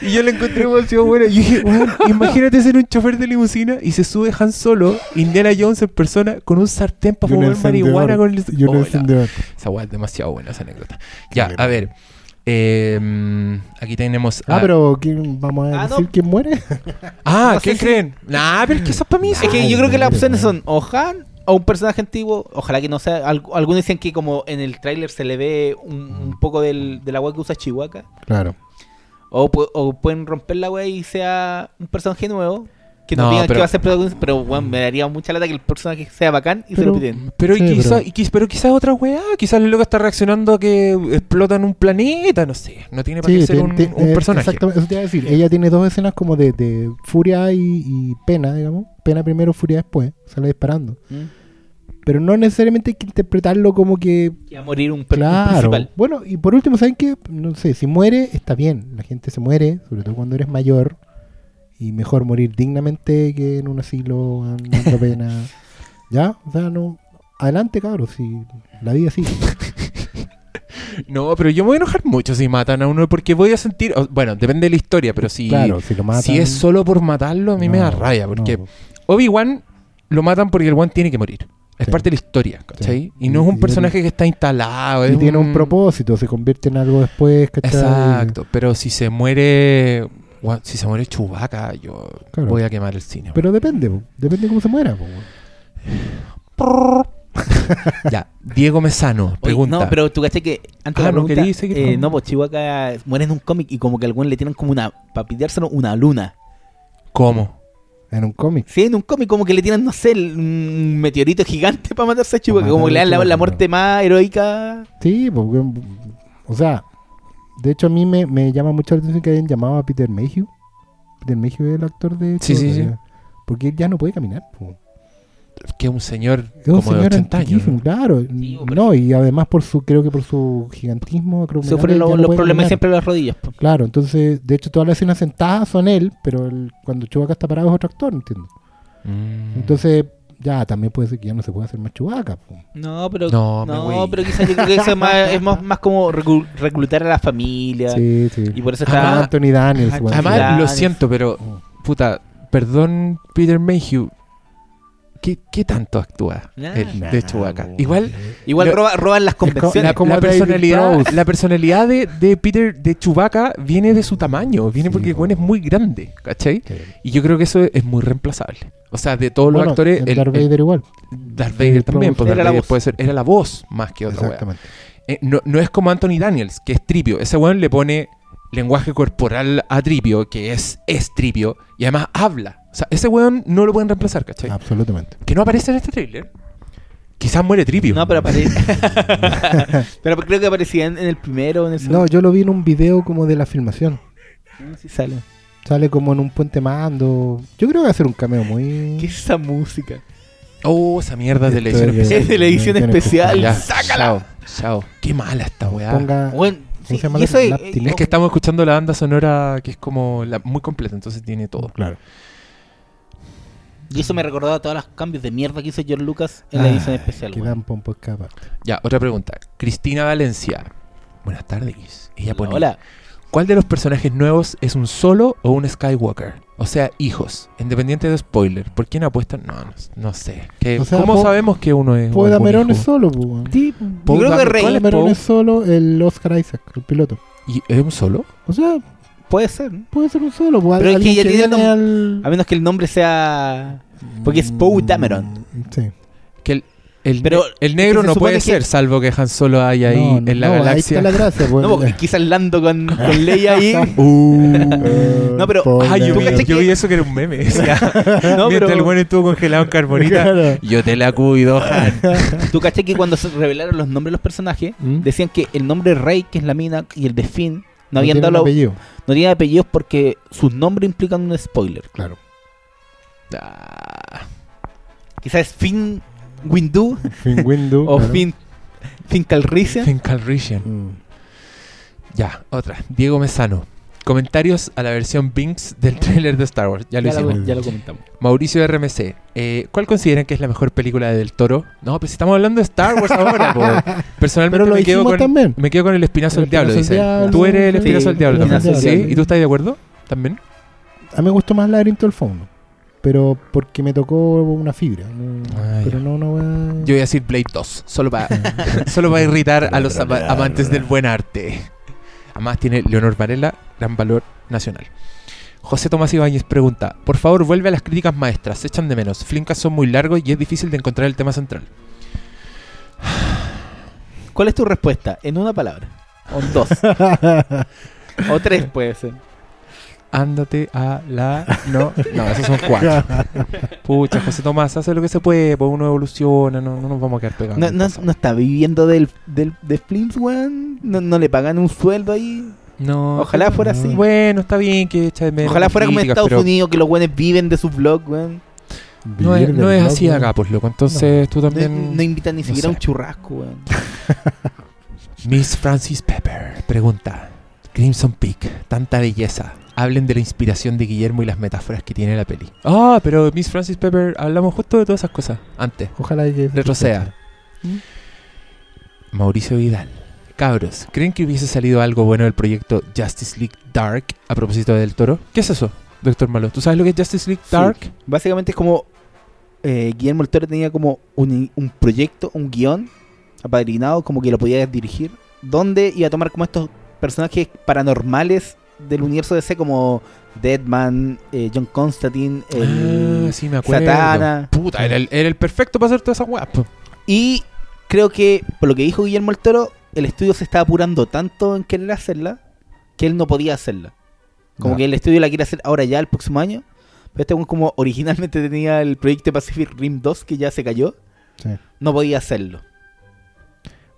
Y yo le encontré demasiado buena. Y dije, imagínate ser un chofer de limusina y se sube Han Solo, Indiana Jones en persona, con un sartén para fumar marihuana con el. Oh, la-. Esa weá es demasiado buena esa anécdota. Ya, bueno. a ver. Eh, aquí tenemos. Ah, a- pero ¿quién, ¿vamos a Ah, decir no. quién muere? Ah, no ¿qué sé si- creen? Nah, pero es que eso es para mí. Es que yo creo que las opciones son o Han o un personaje antiguo. Ojalá que no sea. al- Algunos dicen que como en el tráiler se le ve un, un poco del, de la weá que usa Chihuahua. Claro. O, pu- o pueden romper la weá y sea un personaje nuevo. Que no, No, digan pero- que va a ser protagonista. Pero weón, me daría mucha lata que el personaje sea bacán y se lo piden. Pero, Sí, quizá, pero- y quiz- pero quizás otra weá. Quizás el loco está reaccionando a que explotan un planeta. No sé. No tiene para qué ser un, eh, personaje. Exactamente, eso te iba a decir. Ella tiene dos escenas como de, de furia y, y pena, digamos. Pena primero, furia después. Sale disparando. Pero no necesariamente hay que interpretarlo como que. Que va a morir un Claro. principal. Bueno, y por último, ¿saben qué? No sé, si muere, está bien. La gente se muere, sobre todo cuando eres mayor. Y mejor morir dignamente que en un asilo dando pena. ¿Ya? O sea, no. Adelante, cabros. Si la vida sigue. No, pero yo me voy a enojar mucho si matan a uno porque voy a sentir. Bueno, depende de la historia, pero si, claro, si lo matan. si es solo por matarlo, a mí me da raya. Porque no. Obi-Wan lo matan porque el One tiene que morir. Es Sí. parte de la historia, ¿cachai? Sí. Y no es un y personaje que está instalado. Y es tiene un propósito, se convierte en algo después, ¿cachai? Exacto, pero si se muere. Si se muere Chewbacca, yo Claro. voy a quemar el cine. Pero depende, po. depende cómo se muera. po. ya, Diego Mesano, Oye, pregunta. no, pero tú caché que antes Ah, de la ¿no pregunta, eh, con- no, pues Chihuahua muere en un cómic y como que al weón le tienen como una, para pidárselo, una luna. ¿Cómo? En un cómic. Sí, en un cómic como que le tiran, no sé, un meteorito gigante para matarse a Chihuahua, como que le dan la, la muerte más heroica. Sí, porque, o sea, de hecho a mí me, me llama mucho la atención que hayan llamado a Peter Mayhew. Peter Mayhew es el actor de... Sí, sí, sí. Porque él ya no puede caminar. po. Que es un señor Es un como de señor 80 años. antiquísimo, claro. Sí, no, y además por su, creo que por su gigantismo, los, ya no los problemas caminar. siempre de las rodillas. po. Claro, entonces, de hecho todas las escenas sentadas son él, pero el- cuando Chewbacca está parado es otro actor, entiendo. Mm. Entonces, ya también puede ser que ya no se puede hacer más Chewbacca. po. No, pero No, pero quizás yo creo que eso es más, es más, más como reclutar a la familia. Sí, sí. Y por eso Además- está... Anthony Daniels. Además, Claro. lo siento, pero, puta, perdón, Peter Mayhew. ¿Qué, qué tanto actúa Nah. el Nah, de Chewbacca? Igual, Igual Lo- roba- roban las como- convenciones. la, como la David personalidad, la personalidad de, de Peter, de Chewbacca, viene de su tamaño. Viene Sí, porque el po. weón es muy grande, ¿cachai? Sí. Y yo creo que eso es muy reemplazable. O sea, de todos los Bueno, actores, el el, Darth el- Vader igual. Darth Vader también, pues Era Darth la Vader voz. puede ser, era la voz más que otra wea. Exactamente. Eh, no, no es como Anthony Daniels, que es tripio. Ese weón le pone lenguaje corporal a tripio, que es, es tripio, y además habla. O sea, ese weón no lo pueden reemplazar, ¿cachai? Absolutamente. Que no aparece en este trailer. Quizás muere tripio. No, pero aparece. pero creo que aparecía en, en el primero o en el segundo. No, yo lo vi en un video como de la filmación. Sí sale. Sale como en un puente mando. Yo creo que va a ser un cameo muy. ¿Qué es esa música? Oh, esa mierda de la edición es- especial. Es de la edición especial. Ya, ¡Sácala! Chao, chao. Qué mala esta weá. Ponga. Bueno, ¿Cómo sí, se llama y la- eso es- la- eh, Es que estamos escuchando la banda sonora que es como la, muy completa, entonces tiene todo. Claro. Y eso me recordaba todos los cambios de mierda que hizo George Lucas en la Ah, edición especial. Que dan pompo escapa. Ya, otra pregunta. Cristina Valencia. Buenas tardes. Ella pone, Hola. ¿cuál de los personajes nuevos es un solo o un Skywalker? O sea, hijos, independiente de spoiler. ¿Por quién apuestan? No, no, no sé. ¿Qué- O sea, ¿Cómo Po- sabemos que uno es algún Dameron es solo, pues. Sí, Paul yo creo que Rey ¿cuál es Dameron Poe? es solo el Oscar Isaac, el piloto. ¿Y es un solo? O sea, puede ser. puede ser un solo. pues, Pero es que ya tiene viene nom- al- A menos que el nombre sea. Porque es Poe Dameron. Sí. Que el, el, Pero el negro que se no puede que- ser, salvo que Han Solo hay ahí No, no, en la no, galaxia. Ahí está la gracia, pues. No, quizás Lando con, con Leia ahí. Eh, No, pero- Ah, yo vi, Dameron. yo vi eso que era un meme. decía, No, mientras pero- el buen estuvo congelado en carbonita, Claro. yo te la cuido, Han. Tú caché que cuando se revelaron los nombres de los personajes, ¿Mm? decían que el nombre Rey, que es la mina, y el de Finn, no, habían dado apellido. no tienen apellidos porque sus nombres implican un spoiler. Claro. Ah, Quizás es Finn Windu Finn Windu. o claro. Finn, Finn Calrissian. Finn Calrissian. Mm. Ya, otra. Diego Mesano. Comentarios a la versión Binks del trailer de Star Wars. Ya lo Ya, hicimos. lo, ya lo comentamos. Mauricio RMC. eh, ¿Cuál consideran que es la mejor película de Del Toro? No, pues si estamos hablando de Star Wars ahora. po. Personalmente Pero lo me, quedo con, también. me quedo con el espinazo El del diablo, dice. Tú eres el espinazo del diablo también. ¿Y tú estás de acuerdo? ¿También? A mí me gustó más Laberinto del Fauno. Pero porque me tocó una fibra. no- Ah, pero no, no va- Yo voy a decir Blade 2, solo para solo para irritar a los ama- amantes del buen arte. Además tiene Leonor Varela, gran valor nacional. José Tomás Ibáñez pregunta, por favor vuelve a las críticas maestras, se echan de menos. Flimcast son muy largos y es difícil de encontrar el tema central. ¿Cuál es tu respuesta? En una palabra. O en dos. o tres puede ser. Ándate a la... No, no, esos son cuatro. Pucha, José Tomás, hace lo que se puede, pues uno evoluciona, no, no nos vamos a quedar pegados. No, está viviendo del, del, de Flims, weón. No, no le pagan un sueldo ahí. No, Ojalá fuera no. así. Bueno, está bien que echa de menos Ojalá fuera como en Estados pero- Unidos, que los weones viven de su blog, weón. No es, no es blog, así acá, pues loco. Entonces tú No, también. no invitan ni no siquiera sé. un churrasco, weón. Miss Francis Pepper pregunta: Crimson Peak, tanta belleza. Hablen de la inspiración de Guillermo y las metáforas que tiene la peli. Ah, pero Miss Francis Pepper, hablamos justo de todas esas cosas antes. Ojalá que Retroceda. Mauricio Vidal. Cabros, ¿creen que hubiese salido algo bueno del proyecto Justice League Dark a propósito del toro? ¿Qué es eso, Doctor Malo? ¿Tú sabes lo que es Justice League Sí. Dark? Básicamente es como eh, Guillermo el Toro tenía como un, un proyecto, un guion apadrinado, como que lo podía dirigir, donde iba a tomar como estos personajes paranormales del universo DC como Deadman, eh, John Constantine, el- ah, sí, me acuerdo. Satana. Puta, era el, era el perfecto para hacer todas esas weas. po. y creo que por lo que dijo Guillermo el Toro, el estudio se estaba apurando tanto en querer hacerla que él no podía hacerla. Como que el estudio la quiere hacer ahora ya, el próximo año. Pero este como originalmente tenía el proyecto Pacific Rim 2 que ya se cayó, Sí. no podía hacerlo.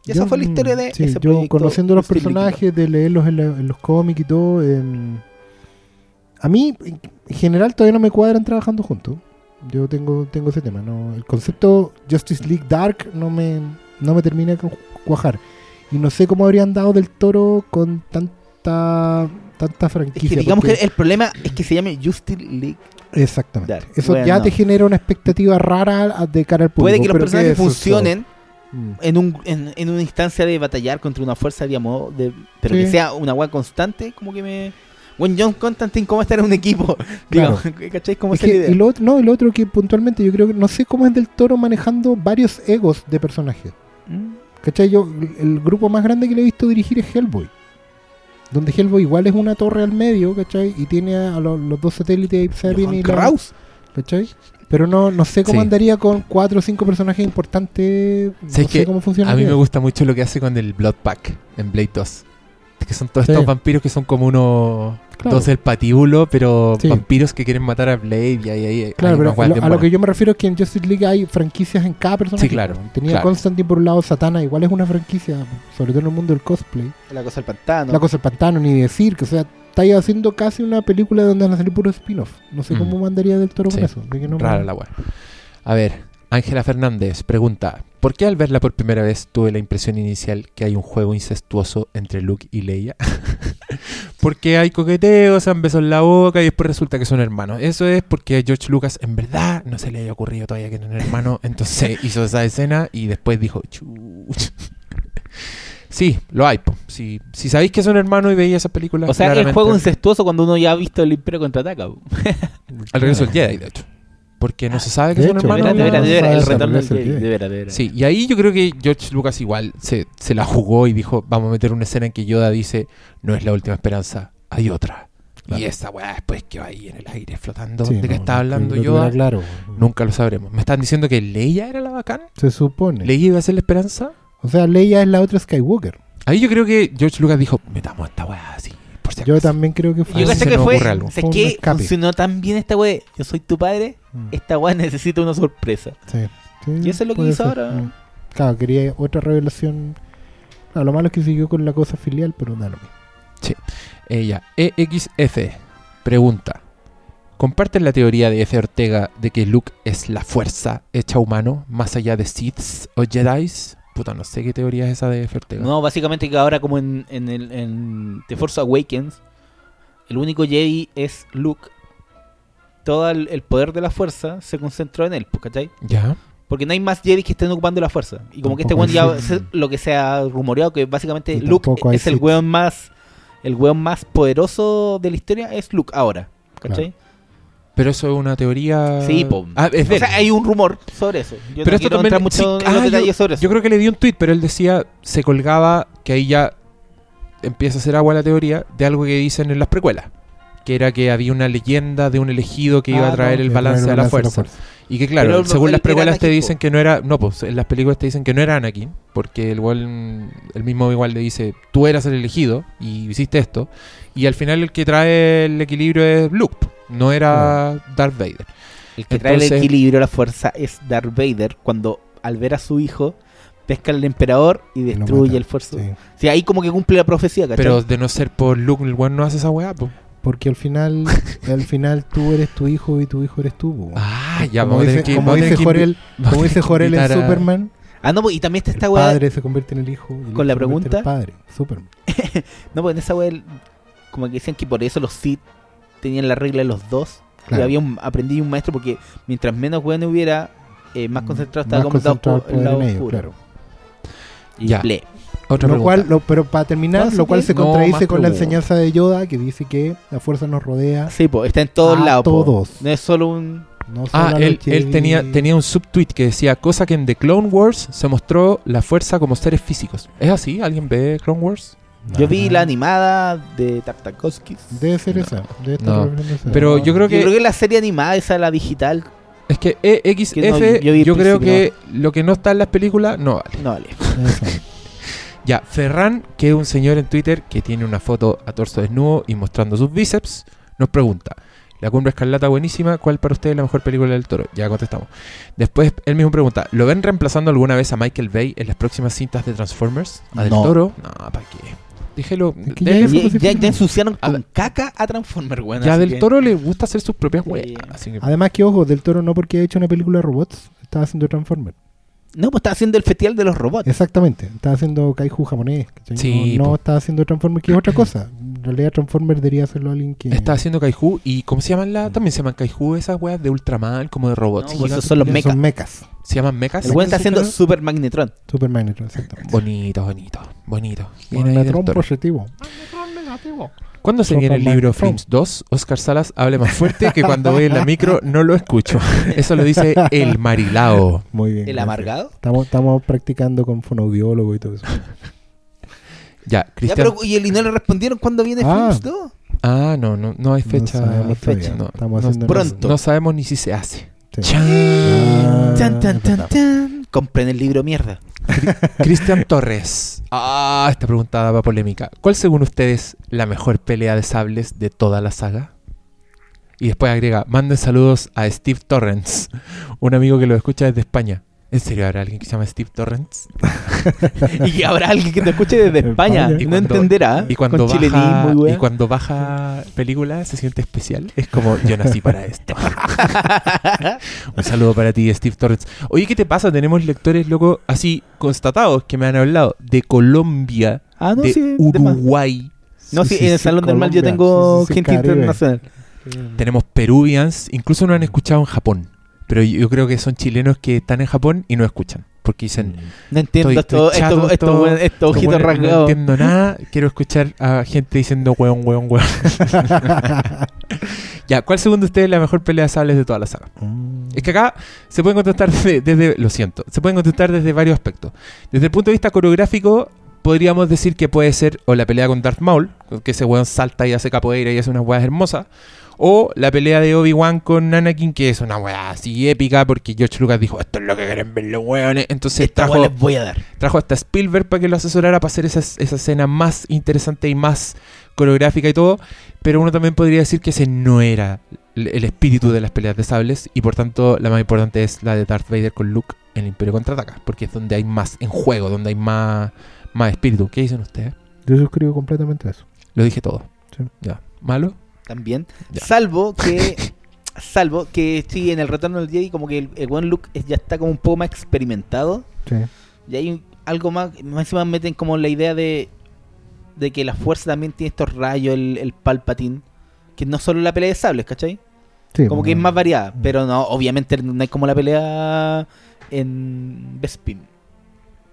Y esa Yo, fue la historia de sí, ese yo conociendo los personajes, de leerlos en, la- en los cómics y todo, em, a mí en general todavía no me cuadran trabajando juntos. Yo tengo tengo ese tema. No, el concepto Justice League Dark no me no me termina de cu- cuajar y no sé cómo habrían dado del Toro con tanta tanta Es franquicia. que digamos que el problema es que se llame Justice League. exactamente. Dark. Eso Bueno, ya te genera una expectativa rara de cara al público. Puede que los pero ¿qué personajes es eso? Mm. en, un, en, en una instancia de batallar contra una fuerza, digamos, de, pero Sí. que sea una weá constante, como que me... Bueno, John Constantine, ¿cómo estar en un equipo? Claro. ¿Cacháis cómo Es es la que, idea? y lo, otro- no, y lo otro que puntualmente yo creo que no sé cómo es del toro manejando varios egos de personajes. Mm. ¿Cachai? Yo, el, el grupo más grande que le he visto dirigir es Hellboy. Donde Hellboy igual es una torre al medio, ¿cachai? Y tiene a lo- los dos satélites Johan y la, Kraus. ¿cachai? Pero no, no sé cómo Sí. andaría con cuatro o cinco personajes importantes. No ¿Sabes sé cómo funciona. A mí me gusta mucho lo que hace con el Blood Pack en Blade 2. Que son todos Sí. estos vampiros que son como unos Claro. dos del patíbulo, pero Sí. vampiros que quieren matar a Blade y ahí, ahí Claro, hay pero lo- a lo que yo me refiero es que en Justice League hay franquicias en cada personaje. Sí, claro, Tenía claro. Constantine por un lado, Satana igual es una franquicia, sobre todo en el mundo del cosplay. La cosa del pantano. La cosa del pantano, ni decir, que o sea, está ahí haciendo casi una película donde van a salir puros spin-off. No sé Mm. cómo mandaría del toro Sí, con eso. de que no me- Rara la wea. A ver, Ángela Fernández pregunta: ¿Por qué al verla por primera vez tuve la impresión inicial que hay un juego incestuoso entre Luke y Leia? porque hay coqueteos, se han besos en la boca y después resulta que son hermanos. Eso es porque a George Lucas en verdad no se le había ocurrido todavía que eran hermanos. Entonces hizo esa escena y después dijo: "Chuch". Sí, lo hay. po. Si, si sabéis que son hermanos y veis esa película. o sea, el claramente- juego incestuoso cuando uno ya ha visto el Imperio contraataca. Al regreso del Jedi, de hecho. Porque no se sabe que son hecho, hermanos. de veras, de veras, de veras, no, el no, retorno del Jedi, de veras, de veras. Sí, y ahí yo creo que George Lucas igual se, se la jugó y dijo, vamos a meter una escena en que Yoda dice, no es la última esperanza, hay otra. Claro. Y esa weá después que va ahí en el aire flotando, Sí, ¿de qué no, está no, hablando Yoda? claro. Nunca lo sabremos. ¿Me están diciendo que Leia era la bacán? Se supone. ¿Leia iba a ser la esperanza? O sea, Leia es la otra Skywalker. Ahí yo creo que George Lucas dijo, metamos esta weá así, por si Yo acaso". también creo que fue. A Yo se que fue. ocurre algo. ¿Sabes Fue un qué? escape. Funcionó tan bien esta wea. Yo soy tu padre. Mm. Esta wea necesita una sorpresa. Sí, sí, Y eso es lo que hizo ser. ahora. Mm. Claro, quería otra revelación. Claro, lo malo es que siguió con la cosa filial, pero nada lo mismo. Ella, EXF, pregunta. ¿Comparten la teoría de F. Ortega de que Luke es la fuerza hecha humano, más allá de Siths o Jedis? Puta, no sé qué teoría es esa de F. Ortega. No, básicamente que ahora como en, en, el, en The Force Awakens, el único Jedi es Luke, todo el, el poder de la fuerza se concentró en él, pues, ¿cachai? Ya. Porque no hay más Jedi que estén ocupando la fuerza. Y como que este weón ya Sith. lo que se ha rumoreado que básicamente Y Luke es el weón más el weón más poderoso de la historia es Luke ahora, ¿cachai? Pero eso es una teoría. Sí, po. Ah, es de o sea, hay un rumor sobre eso. Yo Pero no esto también. mucho sí, ah, detalles yo, sobre eso. yo creo que le di un tweet, pero él decía, se colgaba que ahí ya empieza a hacer agua la teoría de algo que dicen en las precuelas. Que era que había una leyenda de un elegido que iba Ah, a traer no, el balance de el la fuerza. Y que claro, Pero según las precuelas te dicen que no era, no, pues en las películas te dicen que no era Anakin, porque el igual, el mismo igual le dice, tú eras el elegido y hiciste esto, y al final el que trae el equilibrio es Luke, no era Darth Vader. El que trae el equilibrio a la fuerza es Darth Vader cuando al ver a su hijo pesca al emperador y destruye mata, el fuerza. sí. Sí, ahí como que cumple la profecía, ¿cachai? Pero de no ser por Luke, el weón no hace esa weá, pues. Porque al final, al final tú eres tu hijo y tu hijo eres tú. po. Ah, ya, como dice, que como dice que Jorel, como dice Jorel en a- Superman, ah, no, pues, y también está esta el weá. padre se convierte en el hijo. y el Con hijo la en el pregunta- padre, Superman. No, pues en esa weá, el- como que decían que por eso los Sith tenían la regla de los dos. Claro. Y había un aprendiz y un maestro porque mientras menos weones hubiera, eh, más concentrado estaba Más como el lado, concentrado el lado ellos, oscuro. claro. Y Ya. ble. Otra Lo cual, lo- pero para terminar, lo cual se no, contradice con la enseñanza de Yoda que dice que la fuerza nos rodea. Sí, pues está en todos lados. todos. No es solo un. No solo Ah, él, él tenía, tenía un subtweet que decía, cosa que en The Clone Wars se mostró la fuerza como seres físicos. ¿Es así? ¿Alguien ve Clone Wars? Yo vi la animada de Tartakovsky. Debe ser esa. Debe estar esa. Pero yo creo que- Yo creo que la serie animada, esa la digital, Es que E, EXF, Que no, yo, yo creo que lo que no está en las películas, no vale. no vale. Ya, Ferran, que es un señor en Twitter que tiene una foto a torso desnudo y mostrando sus bíceps, nos pregunta, La Cumbre Escarlata buenísima, ¿cuál para usted es la mejor película del toro? Ya contestamos. Después él mismo pregunta, ¿lo ven reemplazando alguna vez a Michael Bay en las próximas cintas de Transformers? ¿A del No. toro? No, ¿para qué? Es que de- ya Ya, ensuciaron A con caca a Transformer, weón. ya del que- toro le gusta hacer sus propias Sí. weas. Así que Además que, ojo, Del Toro no porque ha hecho una película de robots, estaba haciendo Transformers. No, pues está haciendo el festival de los robots. Exactamente, estaba haciendo Kaiju japonés. ¿cachai? Sí, no, no estaba haciendo Transformers, que es otra cosa. En realidad Transformers debería hacerlo alguien que... está haciendo Kaiju y ¿cómo se llaman la? También se llaman Kaiju esas weas de Ultraman, como de robots. No, pues esos son los Son mechas. mechas. Se llaman mechas. El weón está ¿Mechas haciendo claro? Super Magnetron. Super Magnetron, exactamente. Bonito, bonito, bonito. Ahí del Magnetron positivo. ¿Cuándo se viene el libro Magnetron. Films 2? Oscar Salas hable más fuerte que cuando voy en la micro no lo escucho. Eso lo dice el Marilao. Muy bien. ¿El gracias. amargado? Estamos, estamos practicando con fonoaudiólogo y todo eso. Ya, pero, ¿y, el, y no le respondieron cuándo viene Ah. Films 2? Ah, no, no, no hay fecha. no sabemos fecha. No, Estamos no- haciendo Pronto. No sabemos ni si se hace. Sí. Chan. Ah, Tan, tan, es tan, verdad. tan. Compren el libro mierda. Cristian Torres. Ah, esta pregunta va polémica. ¿Cuál según ustedes la mejor pelea de sables de toda la saga? Y después agrega, manden saludos a Steve Torrens, un amigo que lo escucha desde España. ¿En serio habrá alguien que se llama Steve Torrens? y habrá alguien que te escuche desde España. España. y no cuando- entenderá. Y cuando, con baja, y cuando baja película se siente especial. Es como, yo nací para esto. Un saludo para ti, Steve Torrens. Oye, ¿qué te pasa? Tenemos lectores, loco, así constatados que me han hablado de Colombia, Ah, no, de sí. de más. Uruguay. No, sí, Sí, sí, en el sí, Salón del Mal yo tengo Sí, sí, sí, gente Caribe. internacional. Tenemos peruvians, incluso nos han escuchado en Japón. Pero yo creo que son chilenos que están en Japón y no escuchan. Porque dicen, No entiendo Estoy- esto, esto, esto, esto- weón, estos "Estos ojitos weones No entiendo nada, quiero escuchar a gente diciendo weón, weón, weón. ya, ¿cuál segundo ustedes es la mejor pelea de sables de toda la saga? Mm. Es que acá se pueden contestar desde, desde- lo siento, se pueden contestar desde varios aspectos. Desde el punto de vista coreográfico, podríamos decir que puede ser o la pelea con Darth Maul, que ese weón salta y hace capoeira y hace unas weas hermosas, o la pelea de Obi-Wan con Anakin, que es una wea así épica, porque George Lucas dijo, esto es lo que quieren ver los weones. Entonces Esta trajo, les voy a dar. trajo hasta Spielberg para que lo asesorara para hacer esa, esa escena más interesante y más coreográfica y todo. Pero uno también podría decir que ese no era el el espíritu de las peleas de sables y por tanto la más importante es la de Darth Vader con Luke en el Imperio Contraataca, porque es donde hay más en juego, donde hay más, más espíritu. ¿Qué dicen ustedes? Yo suscribo completamente a eso. Lo dije todo. Sí. Ya. ¿Malo? También. Ya. Salvo que. salvo que sí, en el retorno del Jedi, como que el, Luke es- ya está como un poco más experimentado. Sí. Y hay algo más. Más encima meten como la idea de. De que la fuerza también tiene estos rayos, el, el Palpatine. que no solo la pelea de sables, ¿cachai? Sí, Como que es más variada, pero no, obviamente no hay como la pelea en Bespin.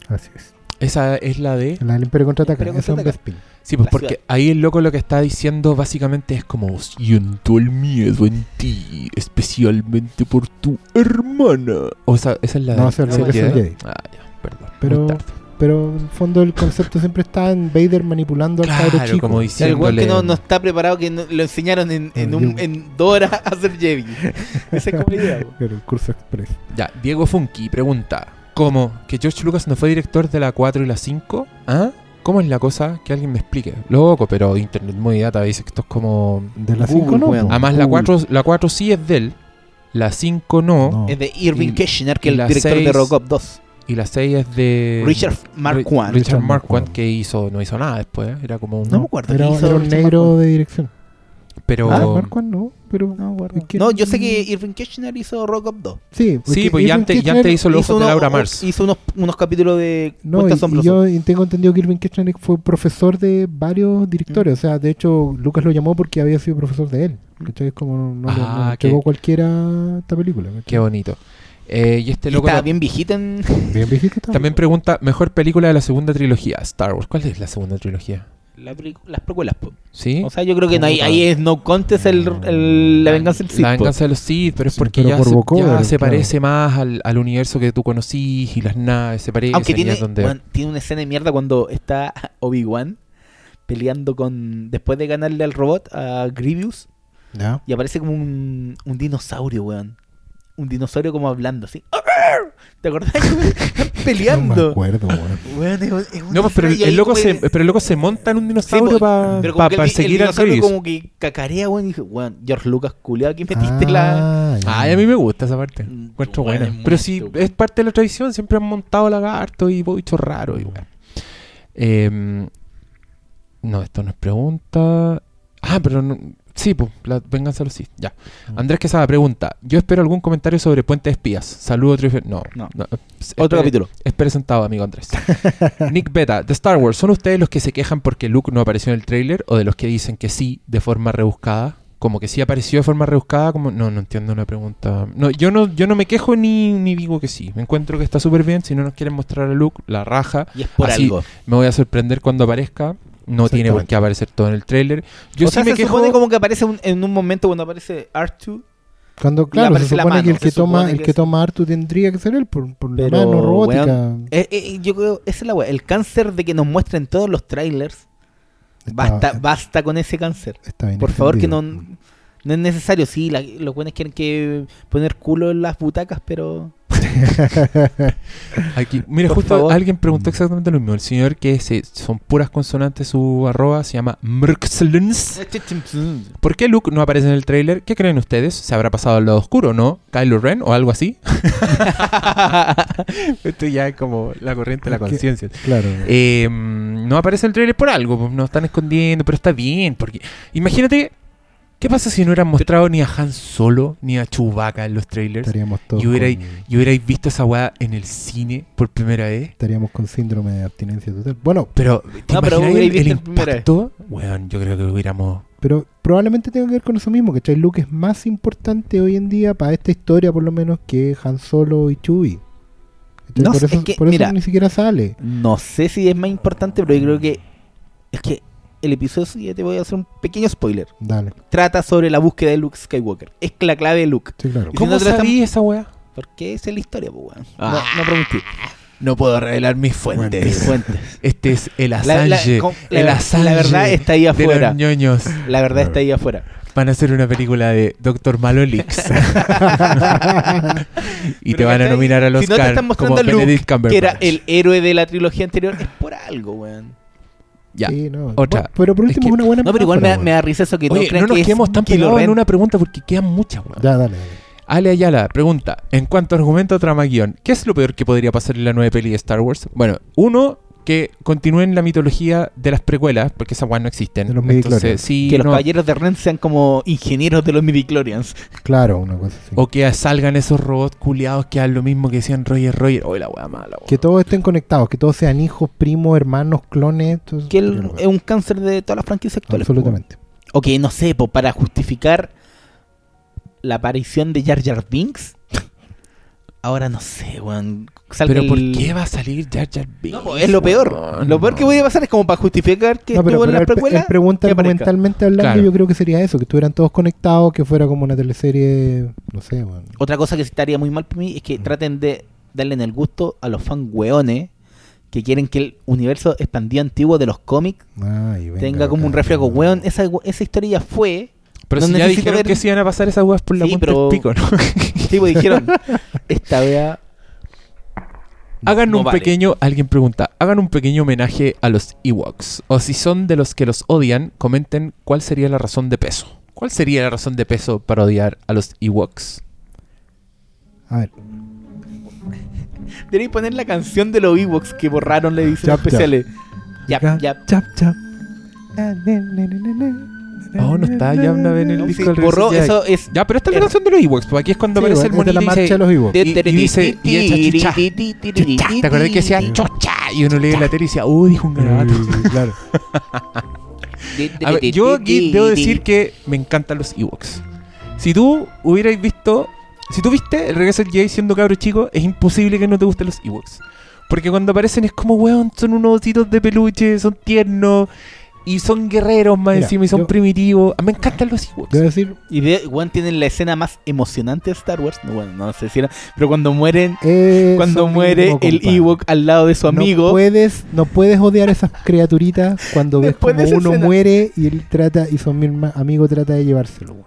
Así es. Esa es la de. La del Imperio contraataca. Imperio Esa es un contraataca. Bespin. Sí, pues La porque ciudad. ahí el loco lo que está diciendo básicamente es como siento el miedo en ti, especialmente por tu hermana. O sea, esa es la No, de esa es la ¿sí, de Jedi? Ah, ya, perdón. Pero- muy tarde. Pero en el fondo el concepto siempre está en Vader manipulando al cabro chico. como O sea, el que no, Diciéndole- no está preparado, que no- lo enseñaron en, en, En un- un- en dos horas a hacer Jedi. Esa es como la idea. Pero el curso express. Ya, Diego Funky pregunta: ¿Cómo? ¿Que George Lucas no fue director de la 4 y la 5? ¿Ah? ¿Cómo es la cosa? Que alguien me explique. Loco, pero Internet Movie Data dice que esto es como. De la Google, 5 no. po. Además, la Google. 4, la 4 sí es de él, la 5 no, No. Es de Irving Keschner, que es el la director de seis- Robocop 2. y la 6 es de. Richard I. Richard Richard Marquand, Marquand. que hizo, no hizo nada después. ¿eh? Era como un. No me acuerdo. Era, hizo era un negro Marquand. de dirección. Pero. Ah, Marquand no, pero. No, No, yo sé que Irving Keschner hizo Robocop 2. Sí, Sí, pues ya antes, ya Kirchner- antes hizo los de Laura Mars. Hizo unos, unos capítulos de No, y, yo tengo entendido que Irving Kirchner fue profesor de varios directores. Mm. O sea, de hecho, Lucas lo llamó porque había sido profesor de él. ¿Cachai? Es como no, no, no Ah, entregó qué- cualquiera esta película. ¿cachai? Qué bonito. Eh, y este Y loco ta- bien viejita en... Bien viejito estaba. también pregunta: ¿Mejor película de la segunda trilogía? Star Wars. ¿Cuál es la segunda trilogía? La las precuelas. po. ¿Sí? O sea, yo creo que no hay, ahí es no contest el, el- la venganza del Sith. La venganza de los Sith, pero es Sí, porque pero ya, por se, vocoder, ya se claro. parece más al, al universo que tú conocís y las naves se parecen. Aunque tiene, donde... tiene una escena de mierda cuando está Obi-Wan peleando con... Después de ganarle al robot, a Grievous, Ya. y aparece como un, un dinosaurio, weón. Un dinosaurio como hablando así. ¿Te acordás? Están No me peleando. acuerdo, weón. Weón, es un- es una No, pues, pero el, ahí loco como se, que- pero el loco se monta en un Sí, dinosaurio para pero como que el- el, seguir a dinosaurio como que cacarea, weón, y dije, weón, George Lucas, culiado, aquí metiste la... Ah, ya. Ay, a mí me gusta esa parte. Mm, Encuentro weón, buena. es muy Pero sí, estúpido. es parte de la tradición. Siempre han montado lagarto y bichos raros. Y weón. Em, no, esto no es pregunta. Ah, pero no- sí, pues, la venganza de los Sith. Ya. Mm. Andrés Quesada pregunta: Yo espero algún comentario sobre Puente de Espías. Saludos, Trife- No, No. Es- Otro capítulo. Es presentado, amigo Andrés. Nick Beta, de Star Wars, ¿son ustedes los que se quejan porque Luke no apareció en el tráiler o de los que dicen que sí de forma rebuscada? Como que sí apareció de forma rebuscada, como no, no entiendo una pregunta. No, yo no, yo no me quejo ni, ni digo que sí. Me encuentro que está súper bien. Si no nos quieren mostrar a Luke, la raja. Y es por Así, algo. Me voy a sorprender cuando aparezca. No tiene por qué aparecer todo en el tráiler. Yo o sí sea, me se quejo. supone como que aparece un- en un momento cuando aparece R2, Cuando, claro, se la supone que el que toma, el que es- toma Artu tendría que ser él por, por la Pero, mano robótica. weón, Eh, eh, yo creo, esa es la weá. El cáncer de que nos muestren todos los trailers. Está- Basta, basta con ese cáncer. está bien Por favor, que no, no es necesario. Sí, la- los buenos quieren que poner culo en las butacas, pero. Aquí, mira, Por justo favor. alguien preguntó exactamente lo mismo. El señor que se, son puras consonantes su arroba se llama Mrxlens. ¿Por qué Luke no aparece en el tráiler? ¿Qué creen ustedes? ¿Se habrá pasado al lado oscuro, no? ¿Kylo Ren o algo así? Esto ya es como la corriente de la Es conciencia. Claro. Eh, mm, no aparece en el tráiler por algo, pues, nos están escondiendo, pero está bien, porque imagínate, ¿qué pasa si no hubieran mostrado ni a Han Solo ni a Chewbacca en los trailers? estaríamos todos y hubiera- con, Y hubierais visto esa weá en el cine por primera vez. estaríamos con síndrome de abstinencia total. Bueno, Pero, ¿te No, pero hubierais el, visto el impacto? Weón, yo creo que hubiéramos... pero probablemente tenga que ver con eso mismo, que Luke es más importante hoy en día para esta historia por lo menos que Han Solo y Chewie. No por sé, eso, es que, por eso mira. ni siquiera sale. No sé si es más importante, pero yo creo que. Es que el episodio 7, voy a hacer un pequeño spoiler. Dale. Trata sobre la búsqueda de Luke Skywalker. Es la clave de Luke. Sí, claro. Si ¿Cómo no te la sabí esa weá? Porque esa es la historia, pues, weón. Ah. No, no prometí. No puedo revelar mis fuentes. Fuentes. Este es el La, la- Assange. con- la el Assange la verdad está ahí de afuera. los ñoños. La verdad está ahí afuera. Van a hacer una película de Doctor Malolix. y te van a nominar al Si Oscar no te están mostrando como a Luke, Benedict Cumberbatch. Que era el héroe de la trilogía anterior, es por algo, weón. Ya. Sí, no. Otra. Bueno, pero por Es último que- es una buena No, pero igual me, da- me da risa eso que Oye, no crean no nos que es quedemos tan pegados en una pregunta porque quedan muchas, weón. weón. Ya, dale, dale. Ale Ayala pregunta, en cuanto a argumento trama guion, ¿qué es lo peor que podría pasar en la nueva peli de Star Wars? Bueno, uno, que continúen la mitología de las precuelas, porque esas weas no existen. De los Entonces, midichlorians. sí, que los no. caballeros de Ren sean como ingenieros de los midichlorians. Claro, una cosa así. O que salgan esos robots culiados que hagan lo mismo que decían Roger Roger. Oye, la wea mala, weón. Que todos estén conectados, que todos sean hijos, primos, hermanos, clones. Que el- es un cáncer de todas las franquicias actuales. Absolutamente. po. o que no sé, po, para justificar la aparición de Jar Jar Binks. Ahora no sé, weón. salga Pero ¿por el- qué va a salir Jar Jar Binks? No, es lo peor. weón? Lo peor que No. puede pasar es como para justificar que No, pero, estuvo en pero la él, precuela. él pregunta que argumentalmente hablando, Claro. yo creo que sería eso, que estuvieran todos conectados, que fuera como una teleserie, no sé, bueno. Otra cosa que sí estaría muy mal para mí es que traten de darle en el gusto a los fans weones que quieren que el universo expandido antiguo de los cómics Ay, venga tenga como un reflejo. no. Weón, esa, esa historia ya fue. Pero No si ya dijeron ver- que se iban a pasar esas weas por la Sí, punta pero- del pico, ¿no? Sí, pues dijeron, esta wea Hagan No un vale. pequeño, alguien pregunta, hagan un pequeño homenaje a los Ewoks. O si son de los que los odian, comenten cuál sería la razón de peso. ¿Cuál sería la razón de peso para odiar a los Ewoks? A ver, Deberéis poner la canción de los Ewoks que borraron la edición Yap, yap. Yap, acá, yap. Ah. Oh, no está Yamna en el disco sí, del borró, eso es. Ya, pero esta es la canción de los Ewoks, pues aquí es cuando Sí, aparece el es de la monito y marcha de dice, los Ewoks. y- dice- y echa. ¿Te acuerdas que decía chocha? Y uno lee la tele y decía, uh, dijo un garabato. Claro. A ver, yo aquí debo decir que me encantan los Ewoks. Si tú hubierais visto, si tú viste el regreso del Jedi siendo cabro chico, es imposible que no te gusten los Ewoks. Porque cuando aparecen es como, weón, son unos ositos de peluche, son tiernos y son guerreros más Mira, encima y son yo- primitivos. A mí me encantan los Ewoks. Debo decir, Y de, weón, tienen la escena más emocionante de Star Wars. No, bueno, no sé si era. Pero cuando mueren. eh, Cuando muere mismo, el compadre. Ewok al lado de su amigo. No puedes, no puedes odiar a esas criaturitas cuando ves Después de como esa uno escena. muere y él trata y su mi- amigo trata de llevárselo. weón.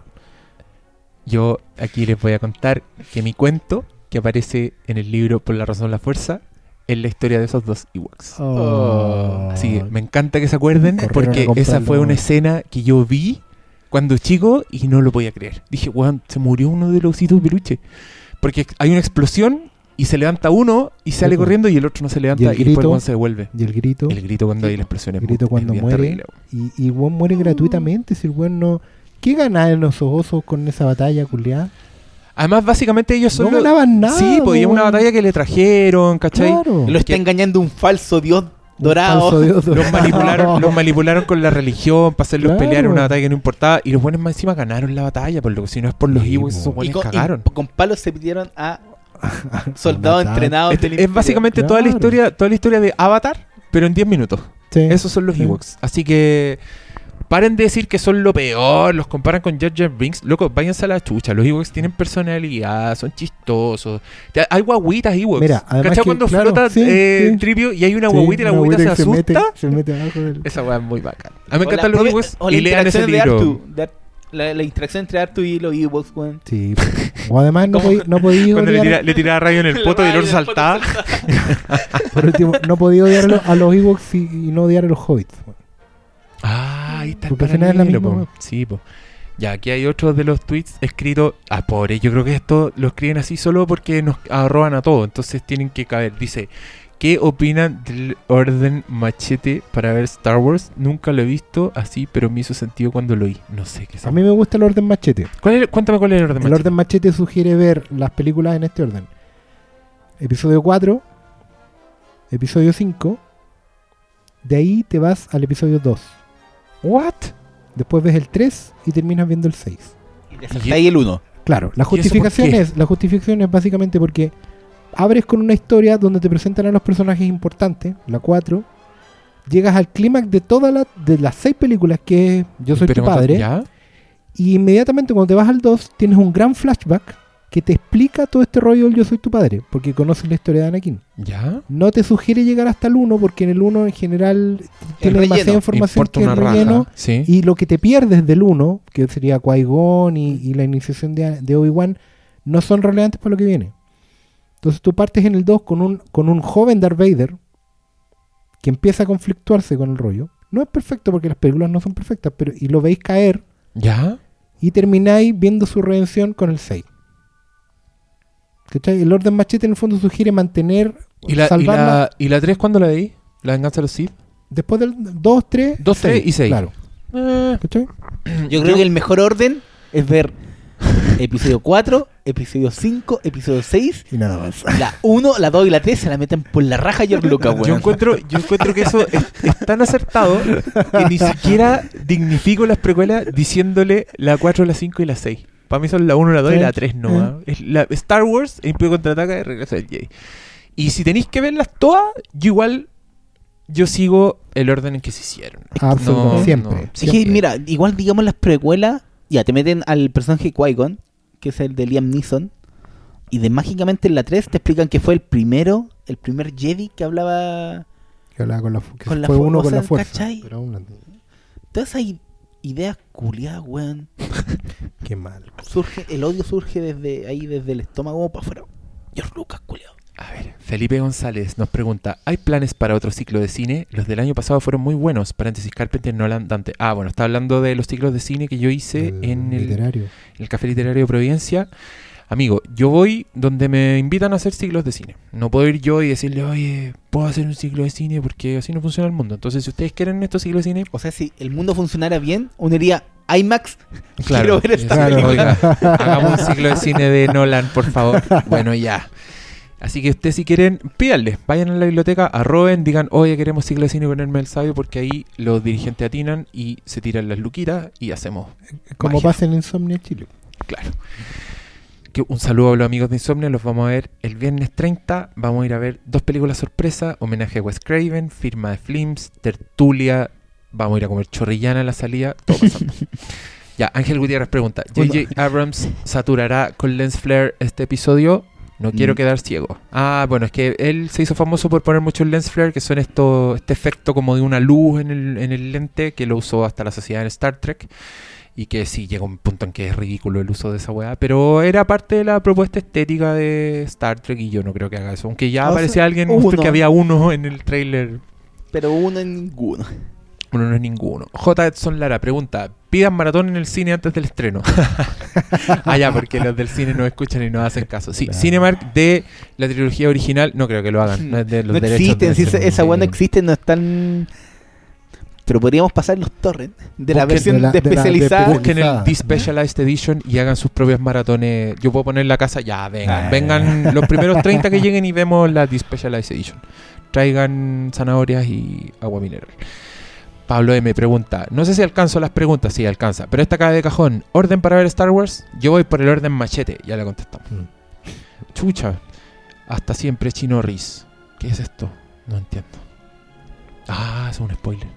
Yo aquí les voy a contar que mi cuento, que aparece en el libro Por la razón de la fuerza, es la historia de esos dos Ewoks. Oh. Así que me encanta que se acuerden Corrieron porque esa fue una escena que yo vi cuando chico y no lo podía creer. Dije, weón, se murió uno de los ositos peluche. Porque hay una explosión y se levanta uno y sale corriendo y el otro no se levanta Y y, el después grito. weón se devuelve. Y el grito, El grito cuando Sí, hay la explosión el grito cuando muere. terrible, y, y weón muere gratuitamente si el weón no... ¿Qué ganaban esos osos con esa batalla, culiada? Además, básicamente ellos son No los- ganaban nada. Sí, pues una batalla que le trajeron, ¿cachai? Claro. Lo está engañando un falso dios dorado. falso dios Los dorado. manipularon, los manipularon con la religión para hacerlos Claro. pelear en una batalla que no importaba. Y los buenos más encima ganaron la batalla, por lo que si no es por los Sí, Ewoks, esos Y buenos con, cagaron. y con palos se pidieron a soldados entrenados. Este- del es básicamente toda la historia, toda la historia de Avatar, pero en 10 minutos. Sí. Esos son los Sí. Ewoks. Así que paren de decir que son lo peor, los comparan con Jar Jar Binks. Loco, váyanse a la chucha. Los Ewoks tienen personalidad, son chistosos. Hay guaguitas Ewoks. Mira, además ¿Cachai que, cuando claro, flota sí, eh, sí. Trivio y hay una Sí, guaguita y la guaguita se asusta? mete, se mete abajo del... Esa weá es muy bacán. A mí me encantan los Ewoks y lean ese libro. Artu, de Ar- la, la interacción entre Artu y los Ewoks, weón. Sí. O además no podía, no Cuando le, tira, le tiraba rayo en el poto y el otro saltaba. por último, no podía odiar a los, a los Ewoks y, y no odiar a los Hobbits. Ah, ahí está el Porque al final es la misma po. Sí, po. Ya, aquí hay otros de los tweets escritos. Ah, pobre, yo creo que esto lo escriben así solo porque nos arroban a todo. Entonces tienen que caber. Dice: ¿Qué opinan del orden machete para ver Star Wars? Nunca lo he visto así, pero me hizo sentido cuando lo oí. No sé qué es. A mí me gusta el orden machete. ¿Cuál es- cuéntame cuál es el orden El machete. orden machete sugiere ver las películas en este orden. Episodio 4, episodio 5, de ahí te vas al episodio 2. ¿What? Después ves el 3 y terminas viendo el 6. Y saltáis el 1. Claro, la ¿Y eso por justificación es, la justificación es básicamente porque abres con una historia donde te presentan a los personajes importantes, la 4, llegas al clímax de todas las de las seis películas que es Yo soy Pero tu padre, ¿Ya? y inmediatamente cuando te vas al 2 tienes un gran flashback que te explica todo este rollo del Yo soy tu padre, porque conoces la historia de Anakin. ¿Ya? No te sugiere llegar hasta el 1 porque en el 1 en general tiene demasiada información Importa que es relleno Sí. y lo que te pierdes del 1, que sería Qui-Gon y, y la iniciación de, de Obi-Wan, no son relevantes para lo que viene. Entonces tú partes en el 2 con un, con un joven Darth Vader que empieza a conflictuarse con el rollo. No es perfecto porque las películas no son perfectas, pero y lo veis caer ¿Ya? y termináis viendo su redención con el 6. ¿Cachai? El orden machete en el fondo sugiere mantener, ¿Y la, y, salvar la- la, ¿Y la 3 cuándo la veí? ¿La venganza de los Sith? después del 2, 3, Dos, tres y seis. Claro. Eh, ¿Cachai? Yo creo que el mejor orden es ver episodio 4, episodio 5, episodio 6. Y nada más. La 1, la 2 y la 3 se la meten por la raja George Lucas, Yo weón. encuentro, yo encuentro que eso es, es tan acertado que ni siquiera dignifico las precuelas diciéndole la 4, la 5 y la 6. Para mí son la 1, la 2 y la 3 nomás. Es la Star Wars, el Imperio contraataca y regreso del Jedi. Y si tenéis que verlas todas, yo igual yo sigo el orden en que se hicieron. Absolutamente, siempre. Es que, siempre. mira, igual digamos las precuelas, ya te meten al personaje Qui-Gon, que es el de Liam Neeson, y de mágicamente en la 3 te explican que fue el primero, el primer Jedi que hablaba. Que hablaba con la, que Con la fue fu- uno con la fuerza. ¿cachai? Pero aún no- Todas esas ideas culiadas, weón. Qué mal. Surge, el odio surge desde ahí, desde el estómago para afuera. George Lucas, culiado. A ver, Felipe González nos pregunta, ¿hay planes para otro ciclo de cine? Los del año pasado fueron muy buenos. Paréntesis, Carpenter, Nolan, Dante. Ah, bueno, está hablando de los ciclos de cine que yo hice en el, literario. el Café Literario de Providencia. Amigo, yo voy donde me invitan a hacer ciclos de cine. No puedo ir yo y decirle, oye, puedo hacer un ciclo de cine porque así no funciona el mundo. Entonces, si ustedes quieren estos ciclos de cine, O sea, si el mundo funcionara bien, uniría IMAX. claro, Quiero ver esta claro, película. oiga, hagamos un ciclo de cine de Nolan, por favor. Bueno, ya. Así que ustedes si quieren, pídanle, vayan a la biblioteca, arroben, digan, oye, queremos ciclo de cine con Hermel Sabio, porque ahí los dirigentes atinan y se tiran las luquitas y hacemos Como Magia. pasa en Insomnia Chile. Claro. Que un saludo a los amigos de Insomnia. Los vamos a ver el viernes 30. Vamos a ir a ver dos películas sorpresa: homenaje a Wes Craven, firma de Flims, tertulia. Vamos a ir a comer chorrillana en la salida. Todo pasando. ya, Ángel Gutiérrez pregunta: ¿J.J. Abrams saturará con lens flare este episodio? No quiero Mm. quedar ciego. Ah, bueno, es que él se hizo famoso por poner mucho lens flare, que son esto, este efecto como de una luz en el, en el lente, que lo usó hasta la sociedad en Star Trek. Y que sí, llega un punto en que es ridículo el uso de esa weá. Pero era parte de la propuesta estética de Star Trek y yo no creo que haga eso. Aunque ya O sea, aparecía alguien, uno. porque había uno en el trailer. Pero uno en ninguno. Uno no es ninguno. J. Edson Lara pregunta: ¿Pidan maratón en el cine antes del estreno? ah, ya, porque los del cine no escuchan y no hacen caso. Sí, Claro. Cinemark de la trilogía original, no creo que lo hagan. No, es de los no derechos existen, de si esa, esa no existe, no están. Pero podríamos pasar los torrents de la Busquen versión de la- de la- de especializada. Busquen Busquen el Especializada. Despecialized Edition y hagan sus propias maratones. Yo puedo poner la casa, ya, vengan. Ah. Vengan los primeros 30 que lleguen y vemos la Despecialized Edition. Traigan zanahorias y agua mineral. Pablo M pregunta, no sé si alcanzo las preguntas, sí alcanza, pero esta cae de cajón, ¿orden para ver Star Wars? Yo voy por el orden machete, ya le contestamos. Mm. Chucha, hasta siempre Chino Riz. ¿Qué es esto? No entiendo. Ah, es un spoiler.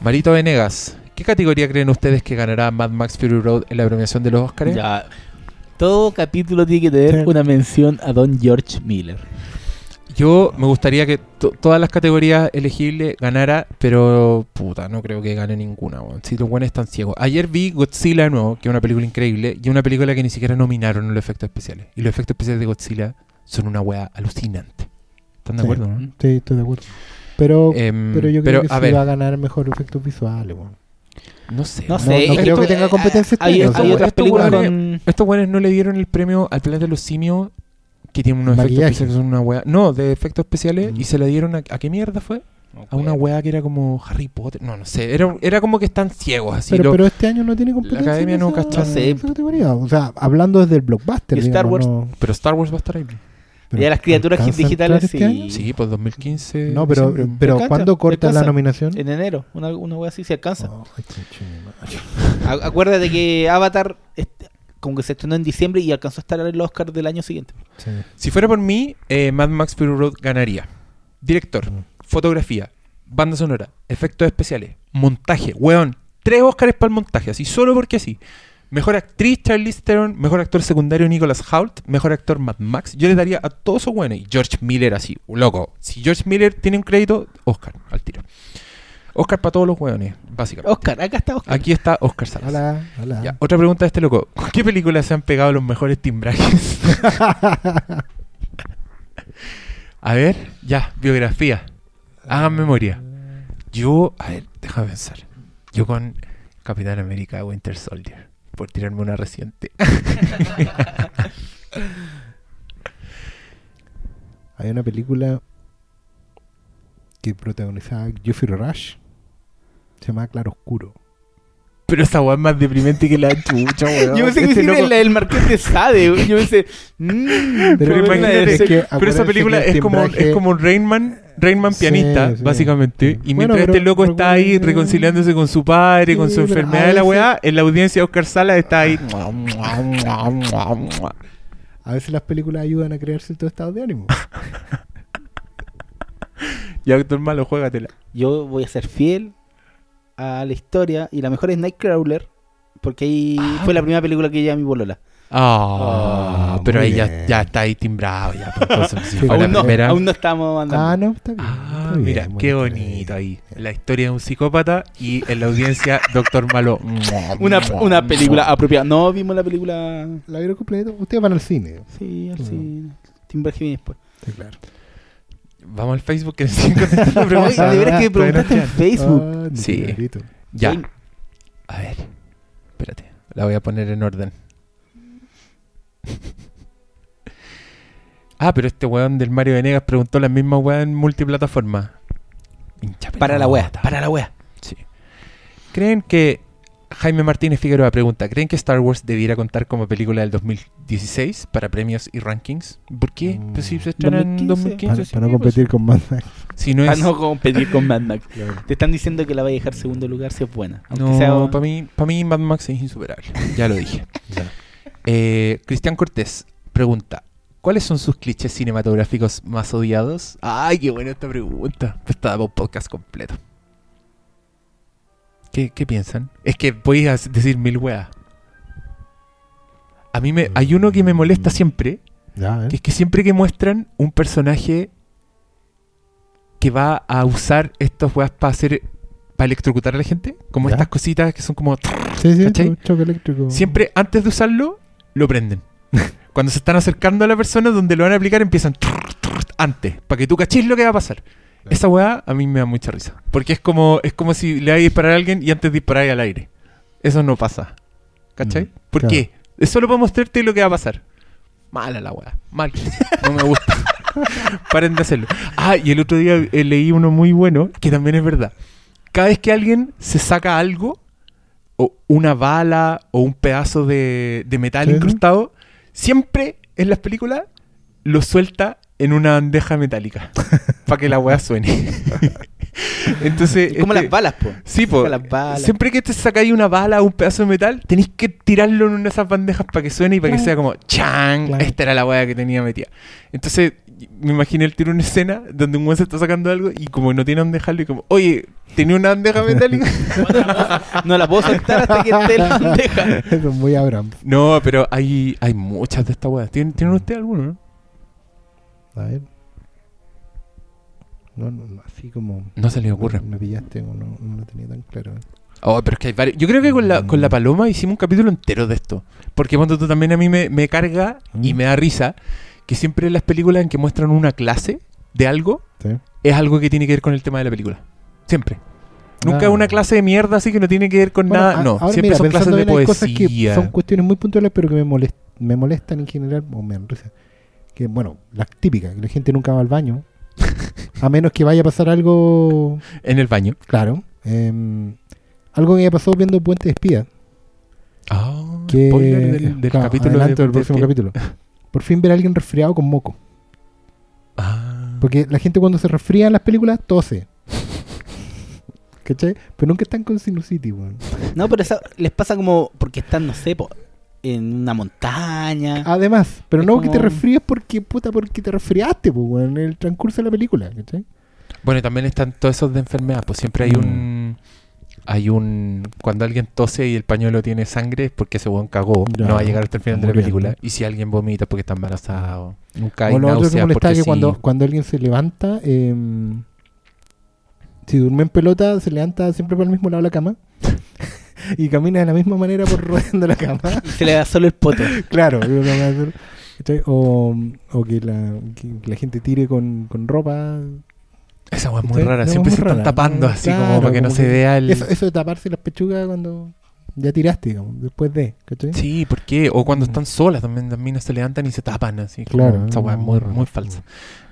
Marito Venegas, ¿qué categoría creen ustedes que ganará Mad Max Fury Road en la premiación de los Oscars? Ya. Todo capítulo tiene que tener una mención a Don George Miller. Yo me gustaría que to- todas las categorías elegibles ganara, pero puta, no creo que gane ninguna. weón. Si los buenos están ciegos. Ayer vi Godzilla de nuevo, que es una película increíble, y una película que ni siquiera nominaron en los efectos especiales. Y los efectos especiales de Godzilla son una wea alucinante. ¿Están de Sí. acuerdo, no? Sí, estoy de acuerdo. Pero, Em, pero yo creo que a sí ver, va a ganar mejor efectos visuales. weón. no sé. No No- sé. no creo que esto- tenga competencia este Hay, otras películas con. Estos buenos no le dieron el premio al planeta de los simios, que tiene unos efectos especiales que son una wea. No, de efectos especiales, Mm. y se le dieron a, ¿a qué mierda fue? A una wea que era como Harry Potter. No, no sé. Era, era como que están ciegos así. Pero, lo- pero este año no tiene competencia. academia en no esa categoría. O sea, hablando desde el blockbuster. Y Star digamos, Wars. no- pero Star Wars va a estar ahí. pero Ya las criaturas ¿alcanza a digitales, este sí. año? Sí, pues 2015. No, pero, pero ¿cuándo corta la nominación? En enero, una, una wea así se alcanza. A- Acuérdate que Avatar como que se estrenó en diciembre y alcanzó a estar en el Oscar del año siguiente. Sí. Si fuera por mí, eh, Mad Max Fury Road ganaría. Director, Mm. fotografía, banda sonora, efectos especiales, montaje. Weón, tres Oscars para el montaje, así solo porque sí. Mejor actriz Charlize Theron, mejor actor secundario Nicholas Hoult, mejor actor Mad Max. Yo le daría a todos esos buenos. Y George Miller así, loco. Si George Miller tiene un crédito, Oscar, al tiro. Oscar para todos los hueones, básicamente. Oscar, acá está Oscar. Aquí está Oscar Salas. Hola, hola. Ya, otra pregunta de este loco. ¿Con qué películas se han pegado los mejores timbrajes? a ver, ya, biografía. Hagan memoria. Yo, a ver, déjame pensar. Yo con Capitán América Winter Soldier. Por tirarme una reciente. Hay una película que protagonizaba Jeffrey Rush. Se llama Claro Oscuro. Pero esa weá es más deprimente que la chucha, weón. Yo pensé que Este loco- el, el Marqués de Sade. güey. Yo pensé. mmm, Pero Pero imagínate, es que pero esa película es como, timbraje- es como un Rainman, Rainman pianista, sí. básicamente. Y Bueno, mientras pero este loco está ahí reconciliándose con su padre, con Sí, su enfermedad de la weá, en la audiencia Oscar Sala está ahí. A veces las películas ayudan a crear cierto estado de ánimo. Ya, doctor Malo, juégatela. Yo voy a ser fiel a la historia. Y la mejor es Nightcrawler. Porque ahí Ah. fue la primera película que lleva mi bolola. Ah, Ah, pero ahí ya, ya está ahí timbrado. Ya, pues, entonces, si la Aún no, primera. aún no estamos andando. Ah, no, está bien. Ah, está bien, mira, qué bonito ahí. La historia de un psicópata y en la audiencia, Doctor Malo. Una, una película apropiada. No vimos la película. ¿La vieron completo? Ustedes van al cine. Sí, al Mm. cine. Tim Burton viene después. Sí, claro. Vamos al Facebook que siguen contestando preguntas. de veras que preguntaste en quedan. Facebook. Ah, Sí. clarito. Ya. A ver, espérate, la voy a poner en orden. ah, pero este weón del Mario Venegas preguntó la misma weá en multiplataforma. Para la pelota. para la wea. Sí. ¿Creen que Jaime Martínez Figueroa pregunta, ¿creen que Star Wars debiera contar como película del 2016 para premios y rankings? ¿Por qué? Mm. Pues si se estrena en 2015. 2015. Para, no pues. competir con Mad Max. Si no Para es... no competir con Mad Max. Claro. Te están diciendo que la va a dejar segundo lugar si es buena. Aunque No, sea- para mí, para mí Mad Max es insuperable. Ya lo dije. Ya. Eh, Cristian Cortés pregunta: ¿Cuáles son sus clichés cinematográficos más odiados? Ay, qué buena esta pregunta. Está un podcast completo. ¿Qué, qué piensan? Es que voy a decir mil weas. A mí me, hay uno que me molesta siempre, Ya, ¿eh? que es que siempre que muestran un personaje que va a usar estas weas para hacer, para electrocutar a la gente, como Ya. estas cositas que son como Sí, sí, choque eléctrico. Siempre antes de usarlo, lo prenden. Cuando se están acercando a la persona donde lo van a aplicar, empiezan antes, para que tú cachis lo que va a pasar. Esa weá a mí me da mucha risa. Porque es como, es como si le vais a disparar a alguien y antes disparáis al aire. Eso no pasa. ¿Cachai? Mm, ¿Por claro. qué? Es solo para mostrarte lo que va a pasar. Mala la weá. Mal. No me gusta. Paren de hacerlo. Ah, y el otro día eh, leí uno muy bueno, que también es verdad. Cada vez que alguien se saca algo, o una bala, o un pedazo de, de metal sí. incrustado, siempre en las películas lo suelta en una bandeja metálica. para que la weá suene. Entonces. Como este- las balas, po. Sí, po. Las balas. Siempre que te sacáis una bala o un pedazo de metal, tenéis que tirarlo en una de esas bandejas para que suene y para que sea como ¡Chan! Claro. Esta era la weá que tenía metida. Entonces, me imaginé el tiro una escena donde un weón se está sacando algo y como no tiene dónde dejarlo y como, oye, ¿tenía una bandeja metálica? No la puedo soltar hasta que esté la bandeja. Eso es muy Abrams. no, pero hay, hay muchas de estas weas. ¿Tienen, ¿Tienen ustedes alguno, no? A ver. No, no, así como. No se les ocurre. Me pillaste, no, no, lo tenía tan claro. Oh, pero es que hay varios. Yo creo que con la, con la Mm. paloma hicimos un capítulo entero de esto. Porque cuando tú también a mí me, me carga y Mm. me da risa que siempre las películas en que muestran una clase de algo, Sí. es algo que tiene que ver con el tema de la película. Siempre. Nunca Ah. una clase de mierda así que no tiene que ver con Bueno, nada. a- No, ahora siempre mira, son clases de cosas que poesía. son cuestiones muy puntuales, pero que me, molest- me molestan en general, o me dan risa. Que, bueno, las típicas, que la gente nunca va al baño. a menos que vaya a pasar algo, En el baño. claro. em, algo que haya pasado viendo Puente de Espía. Ah, Que, spoiler del, del claro, capítulo adelanto de- del próximo de- capítulo. Por fin ver a alguien resfriado con moco. Ah. Porque la gente cuando se resfría en las películas tose. ¿Cachai? Pero nunca están con sinusitis, weón. No, pero eso les pasa como porque están, no sé, po, en una montaña. Además, pero Es no que te como- resfríes porque, puta, porque te resfriaste, pues, weón, en el transcurso de la película. Bueno, y también están todos esos de enfermedad. Pues siempre hay Mm. un. Hay un. Cuando alguien tose y el pañuelo tiene sangre es porque ese buen cagó. Ya, no va a llegar hasta el final de la película. Y si alguien vomita es porque está embarazado. Nunca hay o lo otro que molesta porque que cuando, sí. cuando alguien se levanta, em, si duerme en pelota, se levanta siempre por el mismo lado de la cama. y camina de la misma manera por rodeando la cama. Y se le da solo el poto. claro. O, o que, la, que la gente tire con, con ropa. Esa es muy rara. No, Siempre muy se están tapando No, así como para que no se vea el. Eso, eso de taparse las pechugas cuando ya tiraste, digamos, después de, ¿cachai? Sí, ¿por qué? O cuando Mm. están solas también las minas se levantan y se tapan así. como- Claro, Esa weá es muy, muy falsa.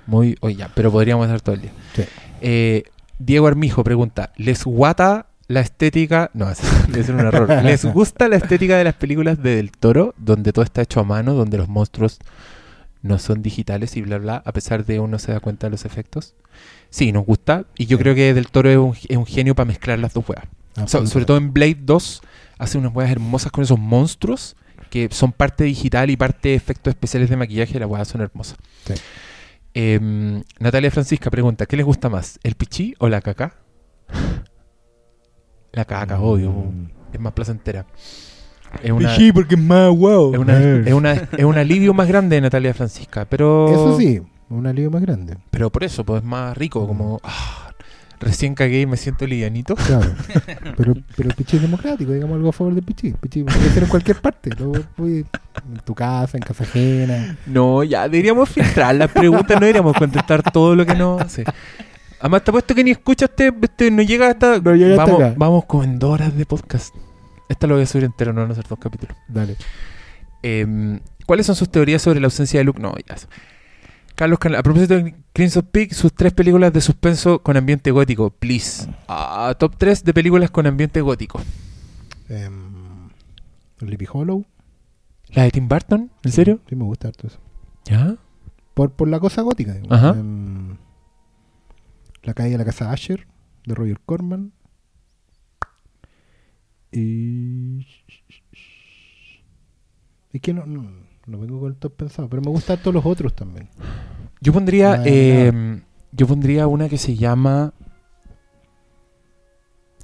Muy, oye, pero podríamos hacer todo el día. Sí. Eh, Diego Armijo pregunta, ¿les guata la estética. No, es, es un error. ¿Les gusta la estética de las películas de Del Toro, donde todo está hecho a mano, donde los monstruos no son digitales y bla, bla, a pesar de uno se da cuenta de los efectos? Sí, nos gusta. Y yo Sí. creo que Del Toro es un, es un genio para mezclar las dos weas. So- sobre todo en Blade 2, hace unas weas hermosas con esos monstruos que son parte digital y parte efectos especiales de maquillaje. Las weas son hermosas. Sí. Em, Natalia Francisca pregunta: ¿Qué les gusta más, el pichí o la caca? La caca, obvio. Mm. Es más placentera. Es una, Sí, porque es más wow. es, una, es, una- es un alivio más grande, Natalia Francisca. Pero, Eso sí, un alivio más grande. Pero por eso, pues es más rico. Como ah, recién cagué y me siento livianito. Claro. pero, pero el pichí es democrático, digamos algo a favor del pichí. Pichí puede ser en cualquier parte. Lo puede- en tu casa, en casa ajena. No, ya deberíamos filtrar las preguntas, no deberíamos contestar todo lo que no hace. Además, te apuesto que ni escucha este, este no llega hasta. No llega hasta vamos, acá. vamos como en dos horas de podcast. Esta lo voy a subir entero, no van a ser dos capítulos. Dale. Em, ¿Cuáles son sus teorías sobre la ausencia de Luke? No, ya. Carlos Canal, a propósito de Crimson Peak, sus tres películas de suspenso con ambiente gótico, please. Ah, top 3 de películas con ambiente gótico. Em, Sleepy Hollow. ¿La de Tim Burton? ¿En serio? Sí, me gusta harto eso. ¿Ya? Por, por la cosa gótica. digamos. Ajá. Em, la calle de la casa Asher, de Roger Corman. Y... Es que no, no, no vengo con el top pensado, pero me gustan todos los otros también. Yo pondría. Ah, em, yo pondría una que se llama.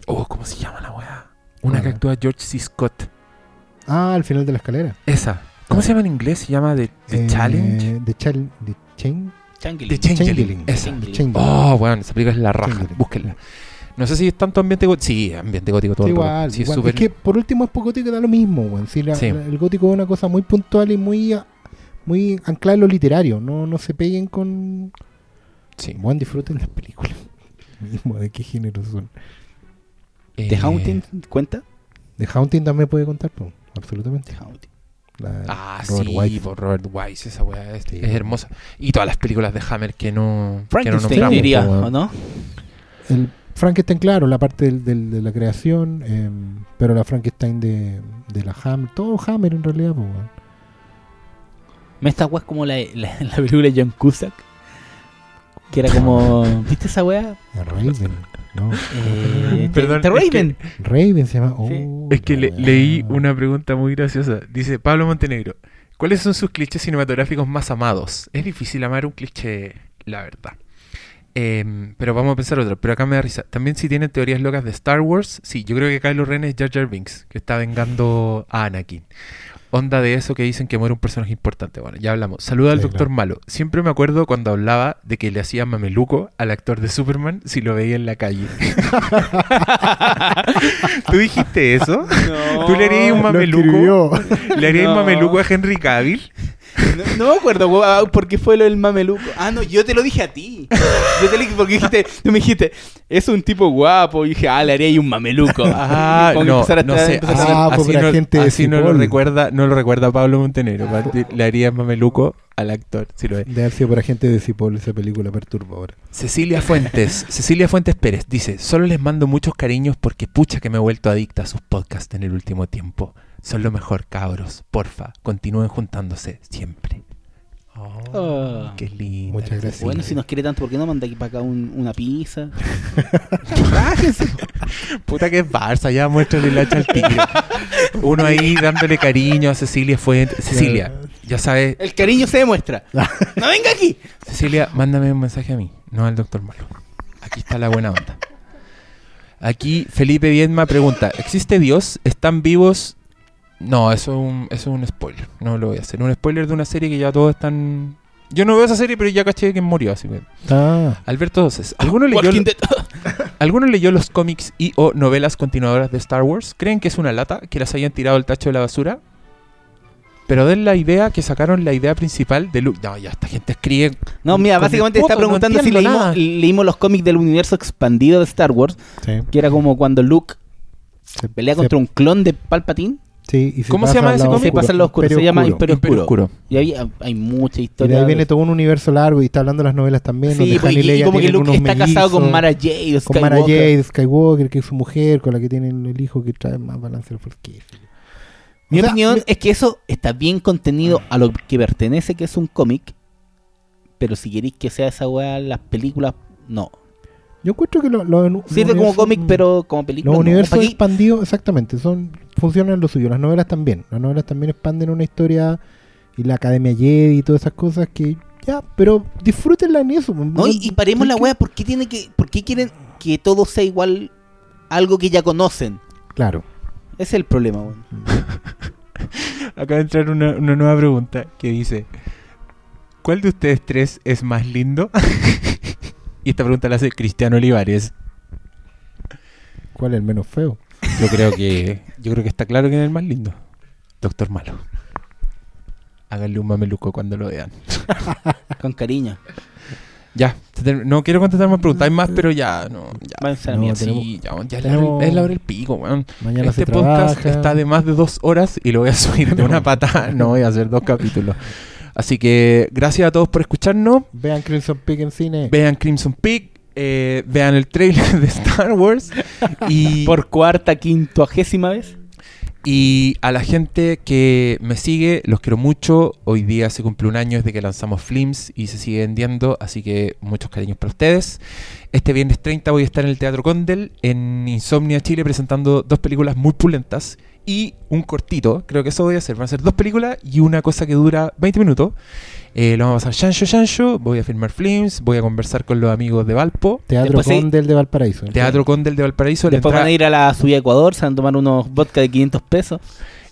Oh, ¿cómo se llama la weá? Una que actúa George C. Scott. Ah, al final de la escalera. Esa. ¿Cómo se llama en inglés? Se llama The, The Eh, Challenge. The, Chal- The Chain- Changeling. The Changeling. Esa. Changeling. Oh, bueno, esa película es la raja. Changeling. Búsquenla. No sé si es tanto ambiente gótico. Sí, ambiente gótico todo Sí, el igual, Sí, es igual. súper- Es que por último es poco gótico da lo mismo, weón. Sí, la- Sí. la- el gótico es una cosa muy puntual y muy muy anclada en lo literario. No, no se peguen con. sí. Bueno, disfruten las películas. Mismo, ¿de qué género son? ¿The Eh, Haunting cuenta? The Haunting también puede contar, po, absolutamente. The Haunting. La- Ah, Robert sí, White. por Robert Wise, esa weá es, Sí. es hermosa. Y todas las películas de Hammer que no, no Frankenstein nombramos, diría. ¿o no? El Frankenstein, claro, la parte del- del- de la creación, em, pero la Frankenstein de, de la Hammer, todo Hammer en realidad, po, weón. Me esta weá es como la, la, la película de John Cusack. Que era como. ¿Viste esa weá? ¿No? Eh, Perdón, The es que- Raven. Raven se llama. Sí. Oh, Es que le- leí una pregunta muy graciosa. Dice Pablo Montenegro, ¿cuáles son sus clichés cinematográficos más amados? Es difícil amar un cliché, la verdad. Em, pero vamos a pensar otro. Pero acá me da risa. También si tienen teorías locas de Star Wars, sí, yo creo que Kylo Ren es Jar Jar Binks, que está vengando a Anakin. Onda de eso que dicen que muere un personaje importante. Bueno, ya hablamos. Saluda al Sí, Doctor claro. Malo. Siempre me acuerdo cuando hablaba de que le hacía mameluco al actor de Superman si lo veía en la calle. ¿Tú dijiste eso? No, ¿Tú le harías un mameluco? ¿Le harías No. mameluco a Henry Cavill? No, no me acuerdo weá, por qué fue lo del mameluco. Ah, no, yo te lo dije a ti. Yo te lo dije porque dijiste, tú me dijiste, es un tipo guapo. Y dije, ah, le haría ahí un mameluco. Ah, no, a no sé. Así, hacer- Ah, así no, gente de así no lo recuerda, no lo recuerda Pablo Montenegro. Pa- Le harías mameluco al actor, si lo. De haber sido por agente de Cipoll esa película perturbadora. Cecilia Fuentes, Cecilia Fuentes Pérez dice, solo les mando muchos cariños porque pucha que me he vuelto adicta a sus podcasts en el último tiempo. Son lo mejor, cabros. Porfa, continúen juntándose siempre. Oh, Ah. qué lindo. Muchas gracias. Bueno, si nos quiere tanto, ¿por qué no manda aquí para acá un- una pizza? Puta que es Barça, ya muéstrale la hacha al tigre. Uno ahí dándole cariño a Cecilia Fuentes. Cecilia, ya sabes, El cariño se demuestra. ¡No venga aquí! Cecilia, mándame un mensaje a mí, no al doctor Malo. Aquí está la buena onda. Aquí Felipe Viedma pregunta, ¿existe Dios? ¿Están vivos? No, eso es, un, eso es un spoiler, no lo voy a hacer. Un spoiler de una serie que ya todos están... Yo no veo esa serie, pero ya caché que murió, así que... Ah, Alberto Doces, ¿alguno leyó. ¿alguno leyó los cómics y o novelas continuadoras de Star Wars? ¿Creen que es una lata que las hayan tirado al tacho de la basura? Pero den la idea que sacaron la idea principal de Luke. No, ya esta gente escribe No, mira, básicamente está preguntando no si leímos, leímos los cómics del universo expandido de Star Wars, sí. que era como cuando Luke Se- pelea se- contra un clon de Palpatine. Sí, y ¿Cómo se llama ese cómic? Se pasa al lado oscuro, se llama Imperio Imperio Oscuro. Oscuro. Y ahí hay mucha Y de historia. ahí viene todo un universo largo y está hablando de las novelas también. Sí, donde pues, y y, como que Luke está casado con Mara Jade, con Mara Skywalker. Jade, Skywalker, que es su mujer, con la que tienen el hijo que trae más balance al Force. Mi sea, opinión es que eso está bien contenido a lo que pertenece, que es un cómic. Pero si queréis que sea esa weá, las películas, no. Yo encuentro que lo- lo- los Sirve como universos- cómic, pero como película. Los no. universos ¿Pa' qué? expandidos, exactamente, son funcionan lo suyo. Las novelas también. Las novelas también expanden una historia y la Academia Jedi y todas esas cosas que ya, pero disfrútenla en eso. No, y, y paremos la weá, ¿por qué, tiene que, ¿por qué quieren que todo sea igual a algo que ya conocen? Claro. Ese es el problema, weón. Acaba de entrar una, una nueva pregunta que dice: ¿Cuál de ustedes tres es más lindo? y esta pregunta la hace Cristiano Olivares. ¿Cuál es el menos feo? Yo creo que yo creo que está claro quién es el más lindo. Doctor Malo. Háganle un mameluco cuando lo vean. Con cariño. Ya, no quiero contestar más preguntas, hay más, pero ya, no, ya. No, tenemos- Sí, ya, ya es, tenemos- la, hora- es la hora del pico, weón. Mañana Este se podcast trabaja. está de más de dos horas y lo voy a subir de una patada. No voy a hacer dos capítulos. Así que gracias a todos por escucharnos. Vean Crimson Peak en cine. Vean Crimson Peak, eh, vean el trailer de Star Wars y, Por cuarta, quincuagésima vez. y a la gente que me sigue, los quiero mucho. Hoy día se cumple un año desde que lanzamos Flims y se sigue vendiendo, así que muchos cariños para ustedes. Este viernes 30 voy a estar en el Teatro Condel en Insomnia Chile presentando dos películas muy pulentas y un cortito. Creo que eso voy a hacer. Van a ser dos películas y una cosa que dura 20 minutos. Eh, lo vamos a pasar Shansho Shansho. Voy a filmar Flims. Voy a conversar con los amigos de Valpo. Teatro Después sí- Condel de Valparaíso. Teatro Condel de Valparaíso. Después van a ir a la subida a Ecuador, se van a tomar unos vodka de 500 pesos.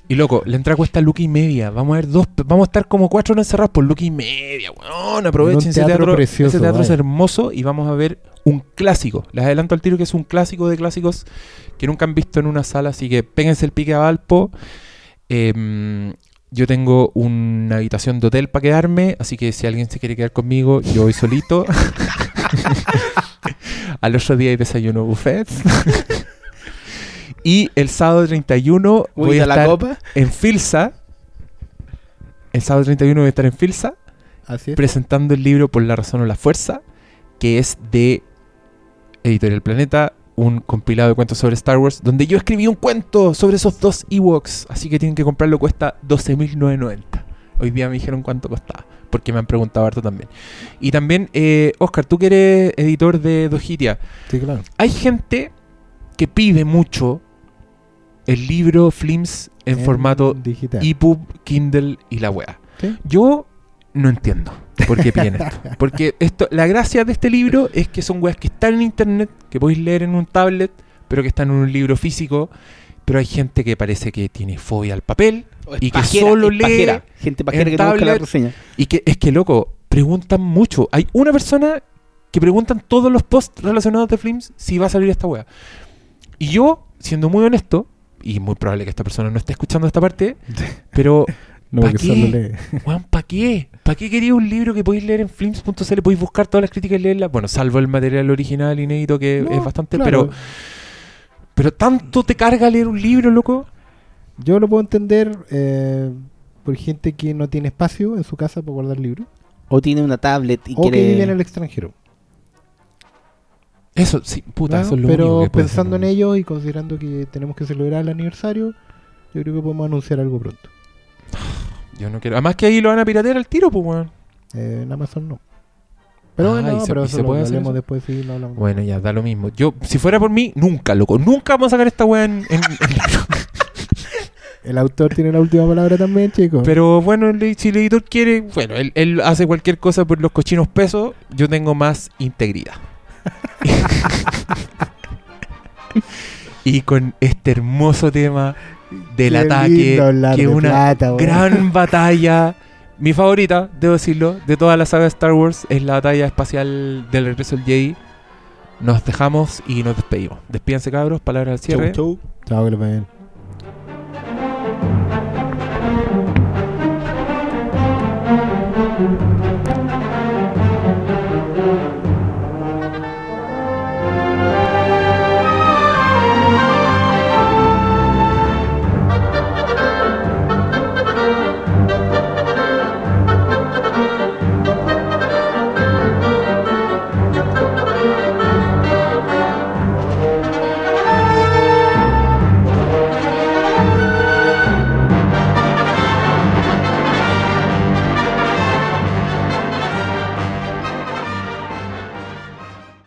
Y loco, la entrada cuesta luca y media. Vamos a ver dos, vamos a estar como cuatro horas encerrados por luca y media, weón. Aprovechen En un ese teatro teatro. precioso, ese teatro es hermoso y vamos a ver un clásico. Les adelanto al tiro que es un clásico de clásicos que nunca han visto en una sala, así que péguense el pique a Valpo. Em, yo tengo una habitación de hotel para quedarme, así que si alguien se quiere quedar conmigo, yo voy solito. Al otro día hay desayuno buffet. y el sábado 31 voy a la estar copa. en Filsa. El sábado 31 voy a estar en Filsa Así es. presentando el libro Por la razón o la fuerza, que es de Editorial Planeta, un compilado de cuentos sobre Star Wars, donde yo escribí un cuento sobre esos dos Ewoks, así que tienen que comprarlo, cuesta 12.990. Hoy día me dijeron cuánto costaba, porque me han preguntado harto también. Y también, eh, Oscar, tú que eres editor de Dojitia, Sí, claro. hay gente que pide mucho el libro Flims en, formato digital. EPUB, Kindle y la wea. ¿Sí? Yo no entiendo por qué piden esto. Porque esto, la gracia de este libro es que son weas que están en internet, que podéis leer en un tablet, pero que están en un libro físico. Pero hay gente que parece que tiene fobia al papel O es y que solo lee pajera. Gente pajera en que busca la tablet. reseña. y que es que loco, preguntan mucho. Hay una persona que preguntan todos los posts relacionados de Flims si va a salir esta wea. Y yo, siendo muy honesto, y muy probable que esta persona no esté escuchando esta parte, pero no, ¿pa' porque qué? solo lee. Weón, ¿para qué? ¿Para qué quería un libro que podéis leer en flims.cl? Podéis buscar todas las críticas y leerlas. Bueno, salvo el material original inédito que No, es bastante, claro. pero pero tanto te carga leer un libro, loco. Yo lo puedo entender eh, por gente que no tiene espacio en su casa para guardar libros. O tiene una tablet y O que vive en el extranjero. Eso, sí, puta, eso es lo Pero único que pensando en ello y considerando que tenemos que celebrar el aniversario, yo creo que podemos anunciar algo pronto. Yo no quiero. Además que ahí lo van a piratear al tiro, pues, weón. Eh, en Amazon no. Pero Ah, bueno, ¿y se- pero y eso se lo puede hablemos eso? después sí, lo hablamos. Bueno, ya, da lo mismo. Yo, si fuera por mí, nunca, loco. Nunca vamos a sacar esta weá en, en-. El autor tiene la última palabra también, chicos. Pero bueno, el- si el editor quiere, bueno, él, él hace cualquier cosa por los cochinos pesos, yo tengo más integridad. y con este hermoso tema del Qué ataque, que es de una plata, gran batalla. Mi favorita, debo decirlo, de toda la saga de Star Wars es la batalla espacial del regreso del Jedi. Nos dejamos y nos despedimos. Despídense cabros, palabras al cierre. Chau, chau. Chao, que.